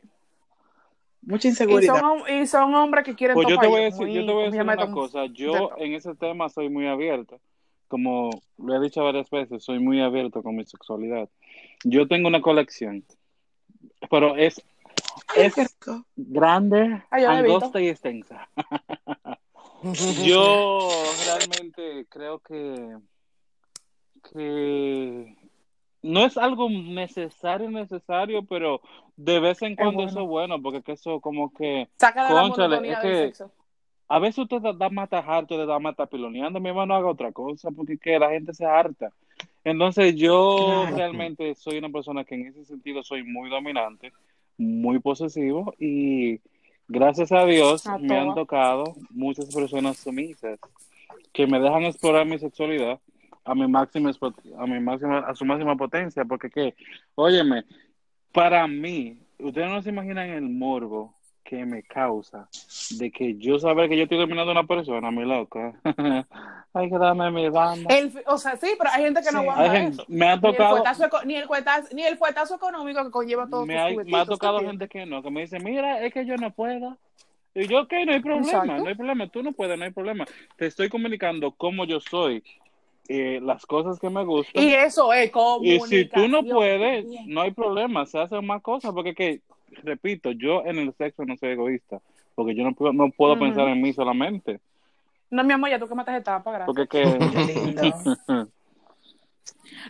mucha Y inseguridad. son, y son hombres que quieren Pues yo te voy a decir, muy- yo te voy a ¿cómo se decir una cosa. Yo en ese tema soy muy abierto. Como lo he dicho varias veces, soy muy abierto con mi sexualidad. Yo tengo una colección, pero es, es grande, Ay, yo angosta y extensa. Yo realmente creo que, que no es algo necesario, necesario, pero de vez en cuando bueno. eso es bueno, porque que eso como que Saca es que- sexo. a veces usted da- da más harto de dar más piloneando, mi hermano haga otra cosa, porque que la gente se harta. Entonces yo Claro. realmente soy una persona que en ese sentido soy muy dominante, muy posesivo y gracias a Dios A me han tocado muchas personas sumisas que me dejan explorar mi sexualidad a mi máxima a mi máxima a su máxima potencia, porque que, óyeme, para mí, ustedes no se imaginan el morbo que me causa de que yo saber que yo estoy dominando a una persona, mi loca. (laughs) Hay que darme mi banda. El- o sea, sí, pero hay gente que no Sí. aguanta gente- eso. me ha Ni el, tocado, fuetazo, ni, el fuetazo, ni el fuetazo económico que conlleva todos me, hay- juguetitos, me ha tocado ¿entiendes? gente que no, que me dice, mira, es que yo no puedo. Y yo, ok, no hay problema, Exacto. no hay problema, tú no puedes, no hay problema. Te estoy comunicando cómo yo soy, eh, las cosas que me gustan. Y eso es Y comunicación. si tú no puedes, no hay problema, se hacen más cosas, porque que, repito, yo en el sexo no soy egoísta, porque yo no puedo, no puedo pensar en mí solamente, No, mi amor, ya tú que matas etapa, gracias. porque que... (laughs)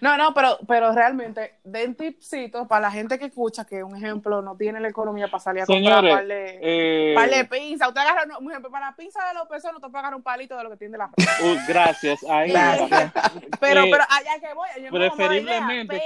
No, no, pero, pero realmente, den tipsitos para la gente que escucha, que un ejemplo no tiene la economía para salir a comprar Señores, par de, eh, par de pinza. Usted agarra, un ejemplo, para la pinza de los pesos, no te agarrar un palito de lo que tiene la uh, gracias, ahí Gracias. (laughs) Pero, Eh, pero allá que voy, yo preferiblemente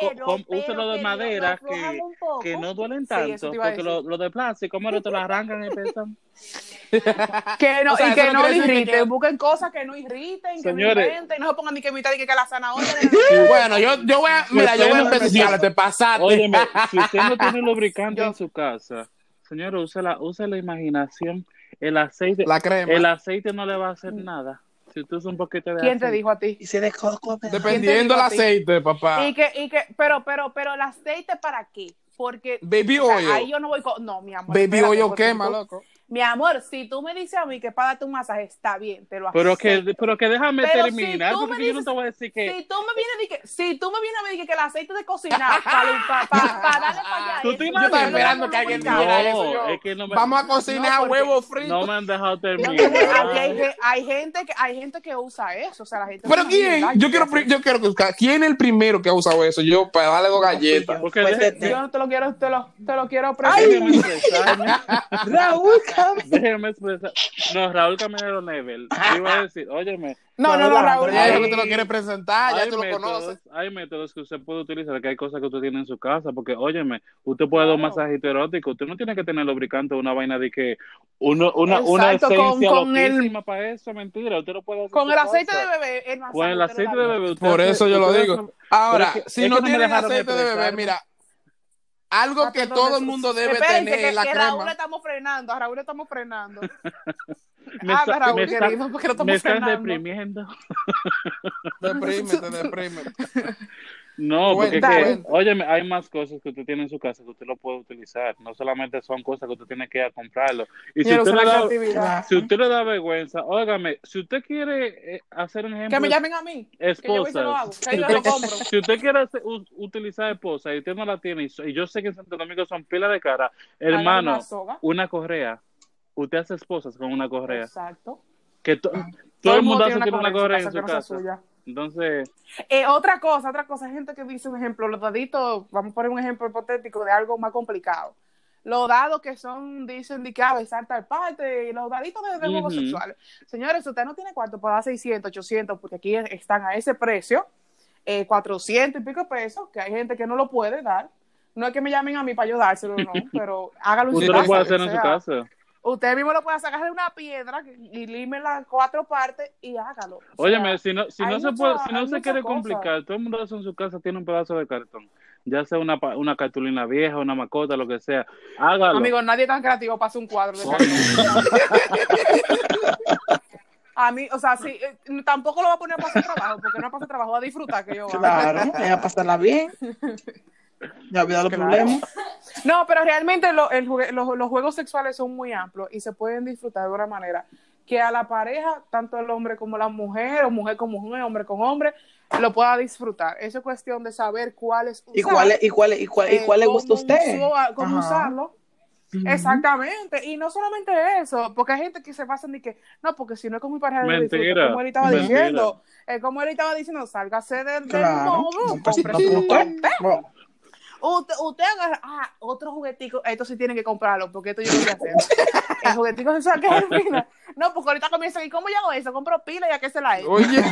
úselo de madera que- un que no duelen tanto, porque lo, lo de plástico, ¿cómo te lo arrancan y pesan? (laughs) Que (laughs) no, O sea, y que no no quiere le decir que irriten, busquen cosas que no irriten, que no inventen, no se pongan ni que mitad y que, que la zanahoria. de- Bueno, yo, yo voy a, mira, yo voy a empezar, te (laughs) pasaste. Óyeme, si usted no tiene (laughs) lubricante Yo- en su casa, señor, use la, use la imaginación, el aceite, La crema. el aceite no le va a hacer nada. Si usted usa un poquito de ¿Quién te aceite. dijo a ti? Y se de coco. ¿verdad? Dependiendo del ¿Quién te aceite, papá. Y que, y que, pero, pero, pero el aceite para qué? Porque Baby o sea, oil. ahí yo no voy con, no, mi amor. Baby oil quema, tú- loco. Mi amor, si tú me dices a mí que para darte un masaje está bien, te lo Pero que, acepto. pero que déjame Pero si terminar, tú me porque yo no dices- te voy a decir que. Si tú me vienes a decir que, si tú me vienes a decir que el aceite de cocinar (laughs) para, para, para, darle para allá, Tú te Yo estaba esperando que alguien No, dijera eso. Yo. es que no me- Vamos a cocinar No, huevos fritos. No me han dejado terminar. hay, ge- hay gente que hay gente que usa eso, o sea, la gente Pero se quién, yo quiero, yo quiero buscar quién es el primero que ha usado eso. Yo para darle dos galletas. Porque Pues, Yo no te lo quiero, te lo, te lo quiero presentar. (laughs) Raúl, Déjeme expresar. No, Raúl Caminero Nebel. Iba a decir, óyeme, No, no, no, Raúl. Ya que te lo quiere presentar, ya hay tú lo métodos, conoces. hay métodos que usted puede utilizar, que hay cosas que usted tiene en su casa, porque, óyeme, usted puede dar un masajito erótico, usted no tiene que tener lubricante o una vaina de que uno, una, una Exacto, con- esencia con el- loquísima para eso, mentira, usted lo puede hacer Con su el aceite cosa. de bebé, el Con el aceite de bebé. usted Por hace- eso yo lo digo. hace- Ahora, Pero es que- si es no dejaron aceite de bebé, mira, algo Ah, que perdón, todo el mundo debe Espérense, tener que, en la que Raúl crema. le estamos frenando, a Raúl le estamos frenando. (laughs) Me Habla, está- Raúl, me está- querido, porque lo estamos me están frenando. deprimiendo. Deprímete, deprímete. (laughs) No, porque es Cuenta, que, cuenta. óyeme, hay más cosas que usted tiene en su casa que usted lo puede utilizar. No solamente son cosas que usted tiene que ir a comprarlo. Y si usted, le da, creatividad. si usted le da vergüenza, óigame, si usted quiere eh, hacer un ejemplo Que me llamen a mí. Compro. si usted quiere hacer- u- utilizar esposa y usted no la tiene, y, yo sé que en Santo Domingo son pila de cara, hermano, una correa. Usted hace esposas con una correa. Exacto. Que to- todo el mundo hace tiene una correa en que su casa. suya. Entonces, Eh, otra cosa, otra cosa, gente que dice un ejemplo, los daditos, vamos a poner un ejemplo hipotético de algo más complicado. Los dados que son, dicen de que a besar tal parte, y los daditos de, de Ujú. sexuales. Señores, usted no tiene cuarto para dar 600, 800, porque aquí están a ese precio, eh, 400 y pico pesos, que hay gente que no lo puede dar. No es que me llamen a mí para yo dárselo, no, (laughs) pero hágalo en su usted casa. lo puede que hacer en su sea. casa. Usted mismo lo puede sacar de una piedra y lime las cuatro partes y hágalo. O sea, Óyeme, si no, si no se mucha- puede, si no se quiere cosas. complicar, todo el mundo hace en su casa tiene un pedazo de cartón, ya sea una, pa- una cartulina vieja, una macota, lo que sea, hágalo. Amigo, nadie tan creativo hacer un cuadro de cartón. (laughs) A mí, o sea, sí, eh, tampoco lo va a poner a pasar trabajo, porque no es pasar trabajo, va a disfrutar que yo haga. Claro, ella pasarla bien. (laughs) Ya los Claro. problemas. No, pero realmente lo- el los, los juegos sexuales son muy amplios y se pueden disfrutar de una manera que a la pareja, tanto el hombre como la mujer, o mujer con mujer, hombre con hombre, lo pueda disfrutar. Eso es cuestión de saber ¿Y usar, cuál, es- y cuál, es- y cuál, y eh, cuál le cómo gusta a usted? uso- cómo Ajá. usarlo. Exactamente, y no solamente eso, porque hay gente que se basa en que, no, porque si no es con mi pareja. Mentira, como él estaba mentira. diciendo, eh, como él estaba diciendo, sálgase del, del Claro. modo, No, pues, no, no. Usted, usted agarra, ah, otro juguetico, esto sí tienen que comprarlo, porque esto yo lo voy a hacer. (laughs) El juguetico se saca al final. No, porque ahorita comienza, ¿y cómo yo hago eso? Compro pila y a qué se la he. Oye,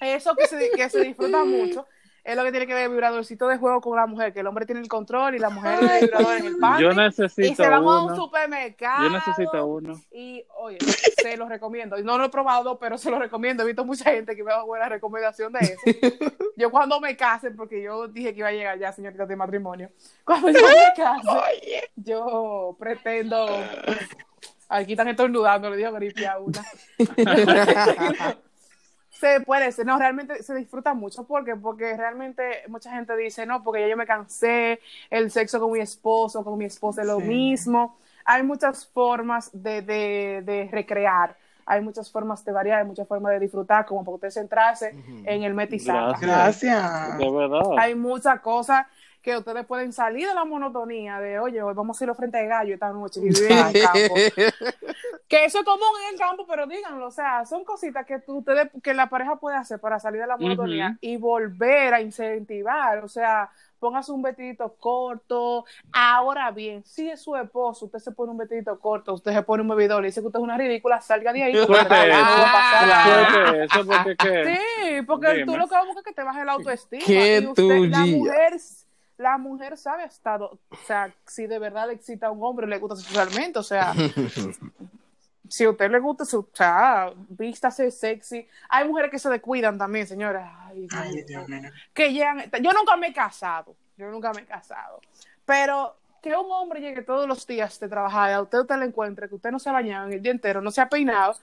Eso que se, que se disfruta mucho es lo que tiene que ver el vibradorcito de juego con la mujer, que el hombre tiene el control y la mujer el vibrador en el panty. Yo y necesito se van a un supermercado. Yo necesito uno. Y, oye, se los recomiendo. Y no lo he probado, pero se lo recomiendo. He visto mucha gente que me da buena recomendación de eso. (laughs) Yo cuando me case, porque yo dije que iba a llegar ya, señorita de matrimonio. Cuando yo me case, yo pretendo... Aquí están estornudando, le digo gripe a una. (laughs) se puede, se- no, realmente se disfruta mucho porque porque realmente mucha gente dice, no, porque ya yo me cansé, el sexo con mi esposo, con mi esposa es lo Sí. mismo. Hay muchas formas de, de, de recrear, hay muchas formas de variar, hay muchas formas de disfrutar, como para usted centrarse en el metizaje. Gracias. De verdad. Hay muchas cosas que ustedes pueden salir de la monotonía de, oye, hoy vamos a ir frente de gallo esta noche y vivir en el (laughs) campo. Que eso es común en el campo, pero díganlo, o sea, son cositas que tú, ustedes, que la pareja puede hacer para salir de la monotonía y volver a incentivar, o sea, póngase un vestidito corto. Ahora bien, si es su esposo, usted se pone un vestidito corto, usted se pone un bebidor, le dice que usted es una ridícula, salga de ahí. porque a eso. Sí, porque Dime. tú lo que vas a buscar es que te baje la autoestima. Qué y usted, la mujer, la mujer sabe hasta, o sea, si de verdad le excita a un hombre, le gusta sexualmente, o sea, (laughs) si a usted le gusta, su, o sea, vístase sexy. Hay mujeres que se descuidan también, señora. Ay, Dios Ay, mío. Dios mío. que llegan, yo nunca me he casado, yo nunca me he casado, pero que un hombre llegue todos los días de trabajar y a usted usted le encuentre que usted no se ha bañado en el día entero, no se ha peinado,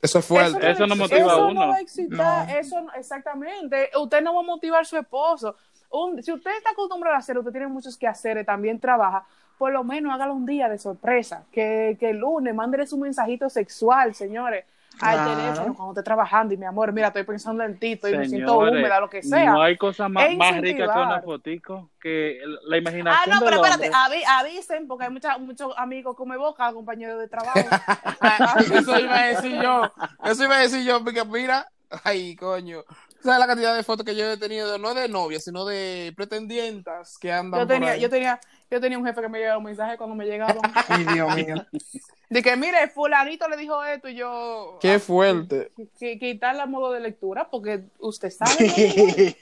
eso es fuerte. Eso no va- motiva a eso uno. no va a excitar, No. eso no- exactamente. Usted no va a motivar a su esposo. Un- si usted está acostumbrado a hacer, usted tiene muchos que hacer, también trabaja. por lo menos hágalo un día de sorpresa. Que, que el lunes mándele su mensajito sexual, señores, al Claro. teléfono cuando esté trabajando. Y mi amor, mira, estoy pensando en ti, estoy, me siento húmeda, lo que sea. No hay cosa más, Es más rica que una fotico que la Ah, imaginación no, pero espérate, avi- avisen, porque hay mucha- muchos amigos come boca, compañeros de trabajo. (laughs) Ah, Eso iba a decir yo. Eso iba a decir yo, porque mira, ay, coño. ¿Sabes la cantidad de fotos que yo he tenido? No de novias, sino de pretendientas que andan yo por tenía, ahí. yo tenía, yo tenía un jefe que me llegaba un mensaje cuando me llegaban. (laughs) Ay, Dios mío. De que, mire, fulanito le dijo esto y yo... Qué fuerte. que quitar la modo de lectura porque usted sabe.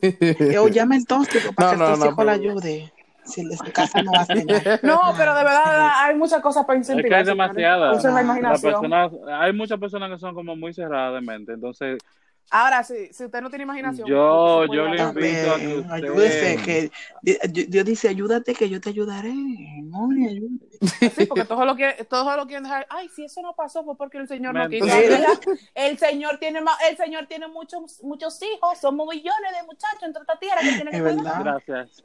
(laughs) Yo llame tóxico para No, que no, el no, tóxico la pero- ayude. Si de su casa no va a cenar. (laughs) No, pero de verdad hay muchas cosas para Es que incentivar. hay demasiadas. Usen la La imaginación. persona- hay muchas personas que son como muy cerradas de mente. Entonces, Ahora, sí, si usted no tiene imaginación. Yo- yo le invito a que usted- ayúdese, que Di- Dios dice, ayúdate que yo te ayudaré. Moni, ayúdate. Sí, porque todos lo quieren, todos lo quieren dejar. Ay, si eso no pasó fue porque el Señor no quiso. El Señor tiene más, el Señor tiene muchos, muchos hijos, somos millones de muchachos en toda esta tierra que tienen que gracias.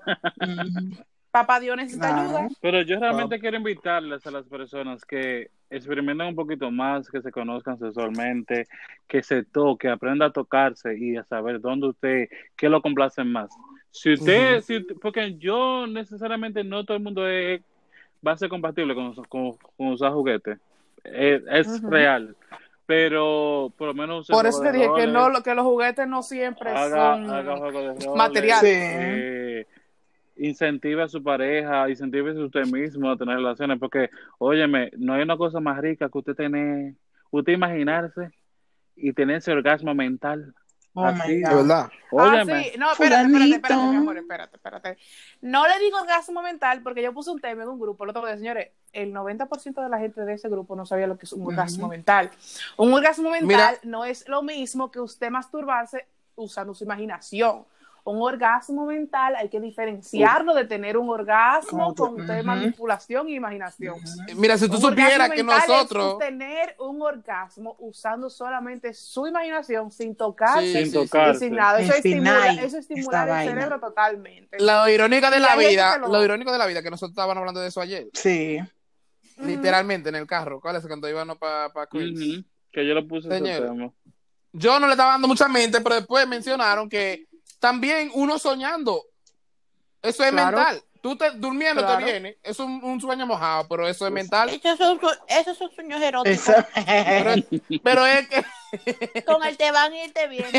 Papá Dios necesita Claro. ayuda. Pero yo realmente quiero invitarles a las personas que experimenten un poquito más, que se conozcan sexualmente, que se toque, aprenda a tocarse y a saber dónde usted, qué lo complace más. Si usted, si- porque yo necesariamente no todo el mundo es- va a ser compatible con, con, con usar juguetes. Es, real. Pero por lo menos Por eso te dije que no, lo- que los juguetes no siempre haga, son haga juego de roles, materiales. Sí. eh, incentive a su pareja, incentive a usted mismo a tener relaciones, porque, óyeme, no hay una cosa más rica que usted tener, usted imaginarse y tener ese orgasmo mental. Oh Así, my God. verdad. Óyeme, Ah, sí. No, espérate, espérate, espérate, mi amor, espérate, espérate. No le digo orgasmo mental porque yo puse un tema en un grupo el otro día, señores, el 90% de la gente de ese grupo no sabía lo que es un orgasmo mental. Un orgasmo mental Mira. no es lo mismo que usted masturbarse usando su imaginación. Un orgasmo mental hay que diferenciarlo de tener un orgasmo con tú- de manipulación y imaginación. Mira, si tú Un supieras que nosotros. es tener un orgasmo usando solamente su imaginación sin tocarse Sí, sin tocarse. sin nada. Eso estimula, eso estimula el vaina. cerebro totalmente. Lo irónico de Y la vida, lo- lo irónico de la vida, que nosotros estábamos hablando de eso ayer, Sí. Literalmente en el carro. ¿Cuál es? Cuando íbamos para pa Queens. Que yo lo puse ese Señor. tema. Yo no le estaba dando mucha mente, pero después mencionaron que también uno soñando, eso es Claro. mental. Tú te, durmiendo Claro. te viene, es un, un sueño mojado, pero eso es mental. Esos son, esos son sueños eróticos. Pero es que, Con el te van y el te vienen.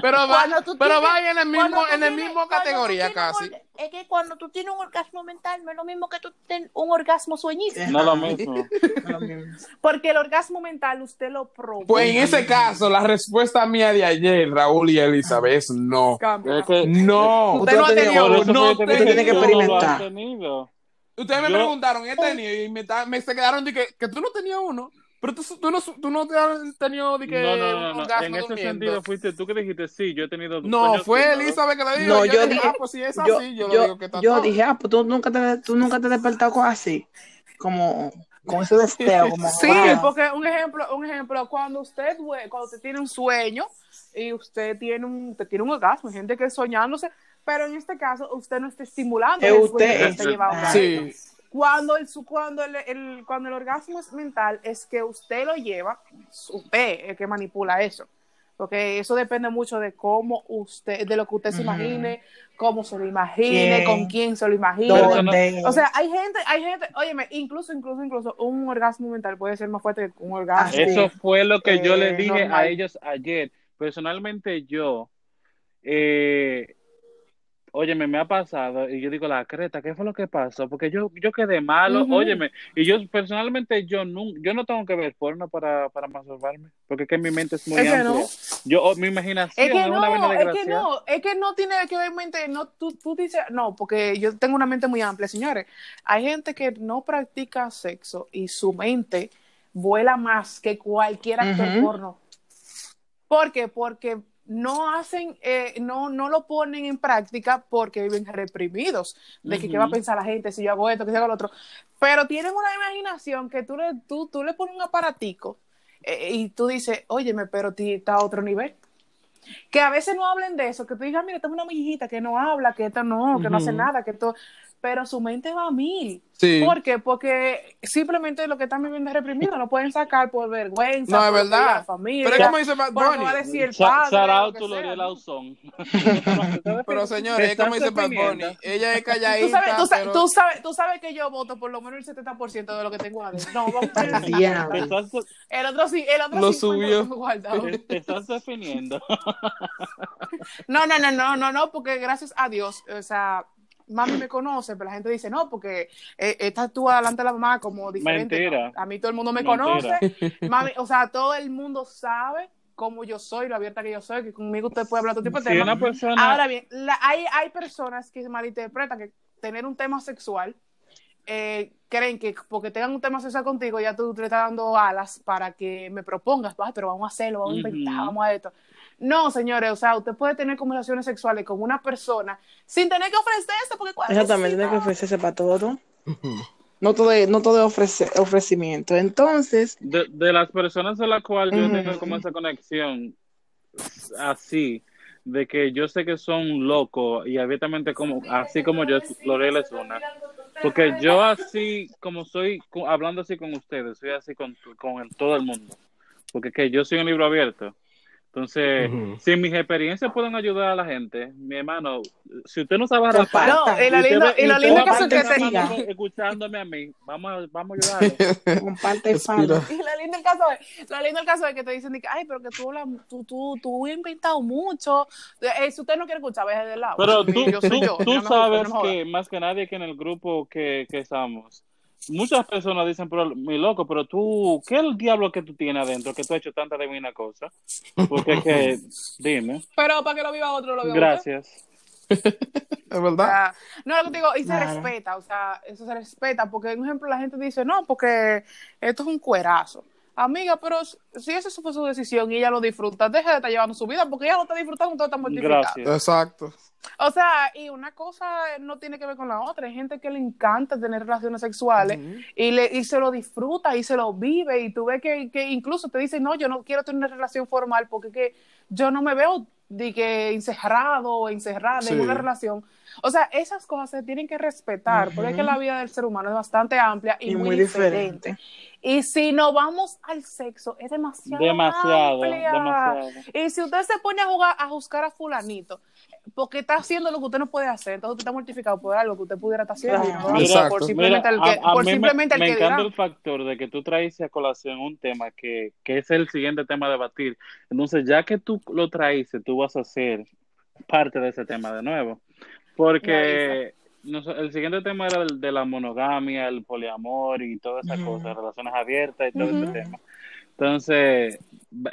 pero va, pero tienes- va en el mismo, en el mismo categoría un casi. Es que cuando tú tienes un orgasmo mental, no es lo mismo que tú tienes un orgasmo sueñístico. No lo mismo. Lo (laughs) mismo. Porque el orgasmo mental usted lo provoca. Pues en ese caso, la respuesta mía de ayer, Raúl y Elizabeth, es no. Cambia. Es que, No, Usted usted no no ha tenido no usted tiene que no experimentar. Ustedes me Yo- preguntaron, ¿he tenido? Y me se quedaron de que, que tú no tenías uno. Pero tú, tú no, tú no te has tenido de que No, no, no, un no. orgasmo En ese sentido fuiste tú que dijiste, sí, yo he tenido No, fue. Elizabeth que le dijo. No, yo, yo dije, ah, pues si es así, yo, yo, lo digo que está yo dije, ah, pues tú nunca te, tú nunca te has despertado con así. Como con ese deseo. Como, (laughs) Sí, wow. porque un ejemplo, un ejemplo, cuando usted cuando usted tiene un sueño y usted tiene un, usted tiene un orgasmo, hay gente que es soñándose, pero en este caso usted no está estimulando Es el usted, sueño que usted. Sí, Cuando el, su- cuando el, el- cuando el orgasmo es mental, es que usted lo lleva, usted es el que manipula eso. Porque eso depende mucho de cómo usted, de lo que usted se imagine, cómo se lo imagine, ¿Quién? con quién se lo imagine. ¿Dónde? O sea, hay gente, hay gente, óyeme, incluso, incluso, incluso, un orgasmo mental puede ser más fuerte que un orgasmo. Eso fue lo que yo Eh, le dije normal. a ellos ayer. Personalmente yo, eh, óyeme, me ha pasado y yo digo, la creta, ¿qué fue lo que pasó? Porque yo, yo quedé malo, Ujú. óyeme, y yo personalmente yo no, yo no tengo que ver porno para, para masturbarme, porque es que mi mente es muy Es que amplia. no. Yo, oh, mi imaginación Es que es una vaina no, es que desgraciada. no, es que no tiene que ver mente, no, tú, tú dices, no, porque yo tengo una mente muy amplia, señores. Hay gente que no practica sexo y su mente vuela más que cualquier actor Ujú. porno. ¿Por qué? Porque no hacen, eh, no, no lo ponen en práctica porque viven reprimidos de que qué va a pensar la gente si yo hago esto, que si hago lo otro. Pero tienen una imaginación que tú le, tú, tú le pones un aparatico eh, y tú dices, óyeme, pero ti- está a otro nivel. Que a veces no hablen de eso, que tú digas, mira, tengo una mijita que no habla, que esto no, que no hace nada, que esto... pero su mente va a mil. Sí. ¿Por qué? Porque simplemente lo que están viviendo es reprimido, no pueden sacar por vergüenza, No, es por verdad. la familia, Pero es como dice Bad Bunny. no va a decir el padre. (laughs) Pero señores, es como dice Bad Bunny. Ella es Tú calladita, sabes, tú, sabes, pero... tú, sabes, tú sabes que yo voto por lo menos el 70% de lo que tengo adentro. No, vamos a (laughs) ver el Te 50. estás, El otro sí, el otro Lo 50 subió. guardado. te- te estás definiendo. (laughs) No, no, no, no, no, no, porque gracias a Dios, o sea, mami me conoce, pero la gente dice, no, porque eh, esta actúa delante de la mamá como diferente. Mentira. No, A mí todo el mundo me Mentira. conoce. (laughs) Mami, o sea, todo el mundo sabe cómo yo soy, lo abierta que yo soy, que conmigo usted puede hablar todo tipo de Si temas. una persona. Ahora bien, la- hay, hay personas que malinterpretan que tener un tema sexual eh, creen que porque tengan un tema sexual contigo ya tú te estás dando alas para que me propongas, "Ay, pero vamos a hacerlo, vamos a inventar, vamos a esto. No, señores, o sea, usted puede tener conversaciones sexuales con una persona sin tener que ofrecerse porque ¿cuál Exactamente, tiene que ofrecerse para todo. No todo es, no todo es ofrece- ofrecimiento. Entonces, de, de las personas a las cuales yo tengo como esa conexión así de que yo sé que son locos y abiertamente como así como yo Lorela es una. Porque yo así como soy hablando así con ustedes soy así con, con el- todo el mundo. Porque que yo soy un libro abierto entonces Ujú. si mis experiencias pueden ayudar a la gente mi hermano si usted no sabe arrastrar No, y lo lindo, y lo lindo que a eso que estar te... siga. hablando- escuchándome a mí vamos a, vamos a ayudarlo (laughs) comparte Respira. fama. Y lo lindo el caso es, lo lindo el caso es que te dicen, de que, ay, pero que tú, hablas- tú, tú, tú has inventado mucho. Eh, si usted no quiere escuchar, vaya del lado. Pero Sí, tú, yo soy tú, yo, tú jodas, sabes que más que nadie que en el grupo que, que estamos, muchas personas dicen, pero mi loco, pero tú, ¿qué es el diablo que tú tienes adentro que tú has hecho tanta divina cosa? Porque es que, (laughs) dime, Pero para que lo viva otro, lo viva usted. gracias. (laughs) Es O verdad. sea, no, lo que te digo, y se Claro. respeta, o sea, eso se respeta, porque, por ejemplo, la gente dice, no, porque esto es un cuerazo. Amiga, pero si esa fue su decisión y ella lo disfruta, deja de estar llevando su vida, porque ella lo está disfrutando, todo está mortificado. Gracias. Exacto. O sea, y una cosa no tiene que ver con la otra. Hay gente que le encanta tener relaciones sexuales y, le, y se lo disfruta y se lo vive. Y tú ves que, que incluso te dicen, no, yo no quiero tener una relación formal porque que yo no me veo de que encerrado o encerrada Sí. en una relación. O sea, esas cosas se tienen que respetar porque es que la vida del ser humano es bastante amplia y, Y muy, muy diferente. diferente. Y si no vamos al sexo, es demasiado. Demasiado, amplia. demasiado. Y si usted se pone a jugar, a juzgar a fulanito, porque está haciendo lo que usted no puede hacer, entonces usted está mortificado por algo que usted pudiera estar haciendo. Claro. Por simplemente Mira, el que, a- a por mí me- simplemente me, el que encanta dirá. el factor de que tú traes a colación un tema que, que es el siguiente tema a debatir. Entonces, ya que tú lo traíste, tú vas a ser parte de ese tema de nuevo. Porque no el siguiente tema era el de la monogamia, el poliamor y todas esas cosas, relaciones abiertas y todo ese tema. Entonces,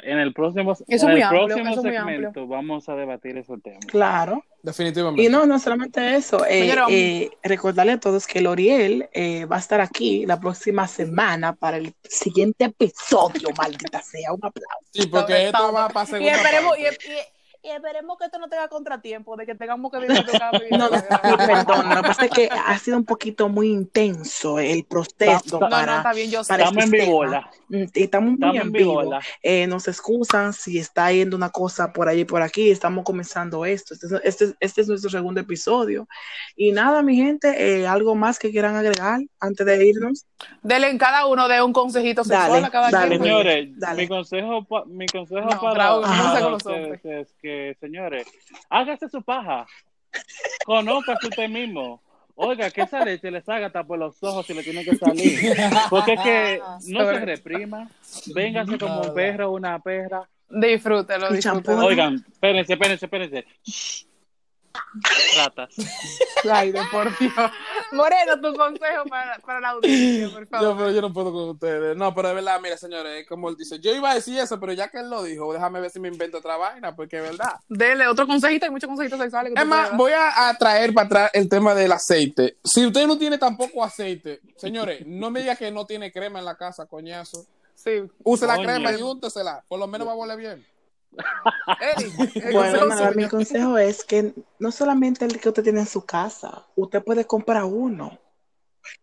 en el próximo, Eso es en el amplio, próximo segmento vamos a debatir ese tema. Claro. Definitivamente. Y no, no solamente eso, eh, Señora, vamos. eh, recordarle a todos que L'Oriel eh, va a estar aquí la próxima semana para el siguiente episodio, (laughs) maldita sea, un aplauso. Sí, porque esto va para Y segunda esperemos, y, parte. y- y esperemos que esto no tenga contratiempo, de que tengamos que (laughs) vivir. No, no, perdón, lo que pasa es que ha sido un poquito muy intenso el proceso No, No, no, para, está bien, yo para Estamos en este vivo, tema. Mm, Estamos muy Estamos en vivo. Eh, nos excusan si está yendo una cosa por allí y por aquí. Estamos comenzando esto. Este, es- este, es- este es nuestro segundo episodio. Y nada, mi gente, eh, algo más que quieran agregar antes de irnos. Denle en cada uno de un consejito sexual Dale, a cada dale, quien. Señores, Dale. mi consejo, pa- mi consejo No, para, Raúl, para los ustedes es que, señores, hágase su paja. Conózcase usted mismo. Oiga, que esa leche le salga hasta por los ojos si le tiene que salir. Porque es que (laughs) no se reprima. Véngase como un perro o una perra. Disfrútelo, disfrútelo. champú. Oigan, espérense, espérense, espérense. Ratas. Ay, de por Dios. Moreno, tu consejo para, para la audiencia, por Yo, favor. pero yo no puedo con ustedes. No, pero de verdad, mira, señores, es como él dice, yo iba a decir eso, pero ya que él lo dijo, déjame ver si me invento otra vaina, porque es verdad. Dele otro consejito, hay muchos consejitos sexuales. que Es más, voy a, a traer para atrás el tema del aceite. Si usted no tiene tampoco aceite, señores, no me diga que no tiene crema en la casa, coñazo. Sí. Use la crema y úntesela. Por lo menos va a volver bien. El Bueno, consejo nada, mi consejo es que no solamente el que usted tiene en su casa, usted puede comprar uno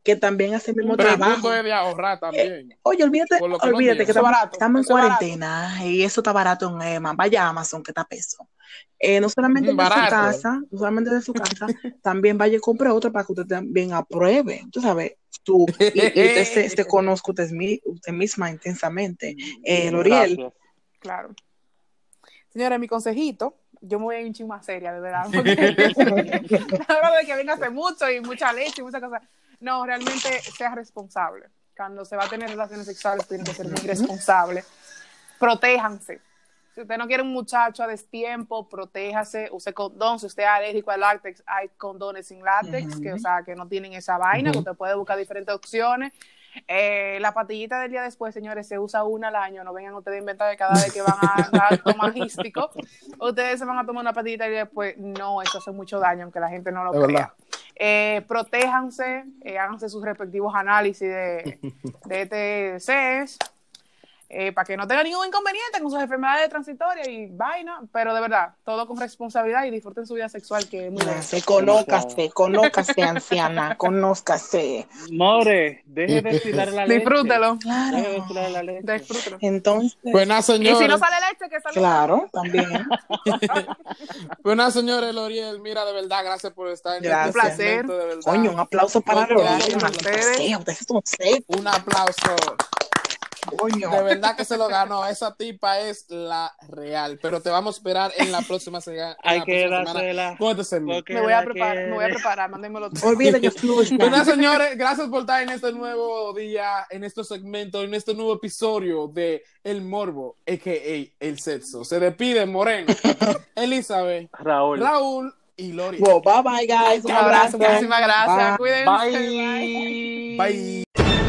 que también hace el mismo Pero el trabajo. punto es de ahorrar también. Oye, olvídate, que no olvídate que estamos, barato, estamos en barato. cuarentena y eso está barato en Emma. Vaya a Amazon que está peso. eh, no solamente de su casa, no solamente de su casa, (laughs) también vaya y compre otro para que usted también apruebe. Tú sabes, tú, y, y usted se, se (laughs) conozca usted, mi- usted misma intensamente. Eh, L'Oreal, Gracias. Claro. Señores, mi consejito, yo me voy a ir un chingo más seria, de verdad. (laughs) Porque (laughs) de que venga hace mucho y mucha leche y muchas cosas. No, realmente sea responsable. Cuando se va a tener relaciones sexuales, tiene que ser muy responsable. Protéjanse. Si usted no quiere un muchacho a destiempo, protéjase, use condón. Si usted es alérgico al látex, hay condones sin látex, que, o sea, que no tienen esa vaina, que usted puede buscar diferentes opciones. Eh, la patillita del día después, señores, se usa una al año. No vengan ustedes a inventar que cada vez que van a (laughs) dar tomagístico, ustedes se van a tomar una patillita y después, no, eso hace mucho daño, aunque la gente no lo Es crea. Eh, protéjanse, eh, háganse sus respectivos análisis de, de ETCs, eh, para que no tengan ningún inconveniente con sus enfermedades transitorias y vaina, pero de verdad, todo con responsabilidad y disfruten su vida sexual, que es muy se conócase, conócase, anciana, conózcase. More, deje de tirar la leche. Disfrútelo, Claro. Deje de tirar la leche. disfrútelo. Entonces, Pues nada, Y si no sale leche, que salga. claro, también. (laughs) Pues nada, señores, L'Oreal, mira, de verdad, gracias por estar en Gracias. este Un placer. segmento, de verdad. Coño, un aplauso para secos, Un aplauso. Coño. De verdad que se lo ganó. Esa tipa es la real. Pero te vamos a esperar en la próxima, se- en Hay la que próxima semana dársela. con este Me voy a preparar, me voy a preparar, mándenmelo todo. Que. (laughs) Pues nada, señores, gracias por estar en este nuevo día, en este segmento, en este nuevo episodio de El Morbo, a.k.a. El Sexo. Se despide Moreno, (laughs) Elizabeth, Raúl. Raúl y Lori. Well, bye bye, guys. Un abrazo. muchísimas gracias. Bye. Cuídense. bye. Bye. Bye.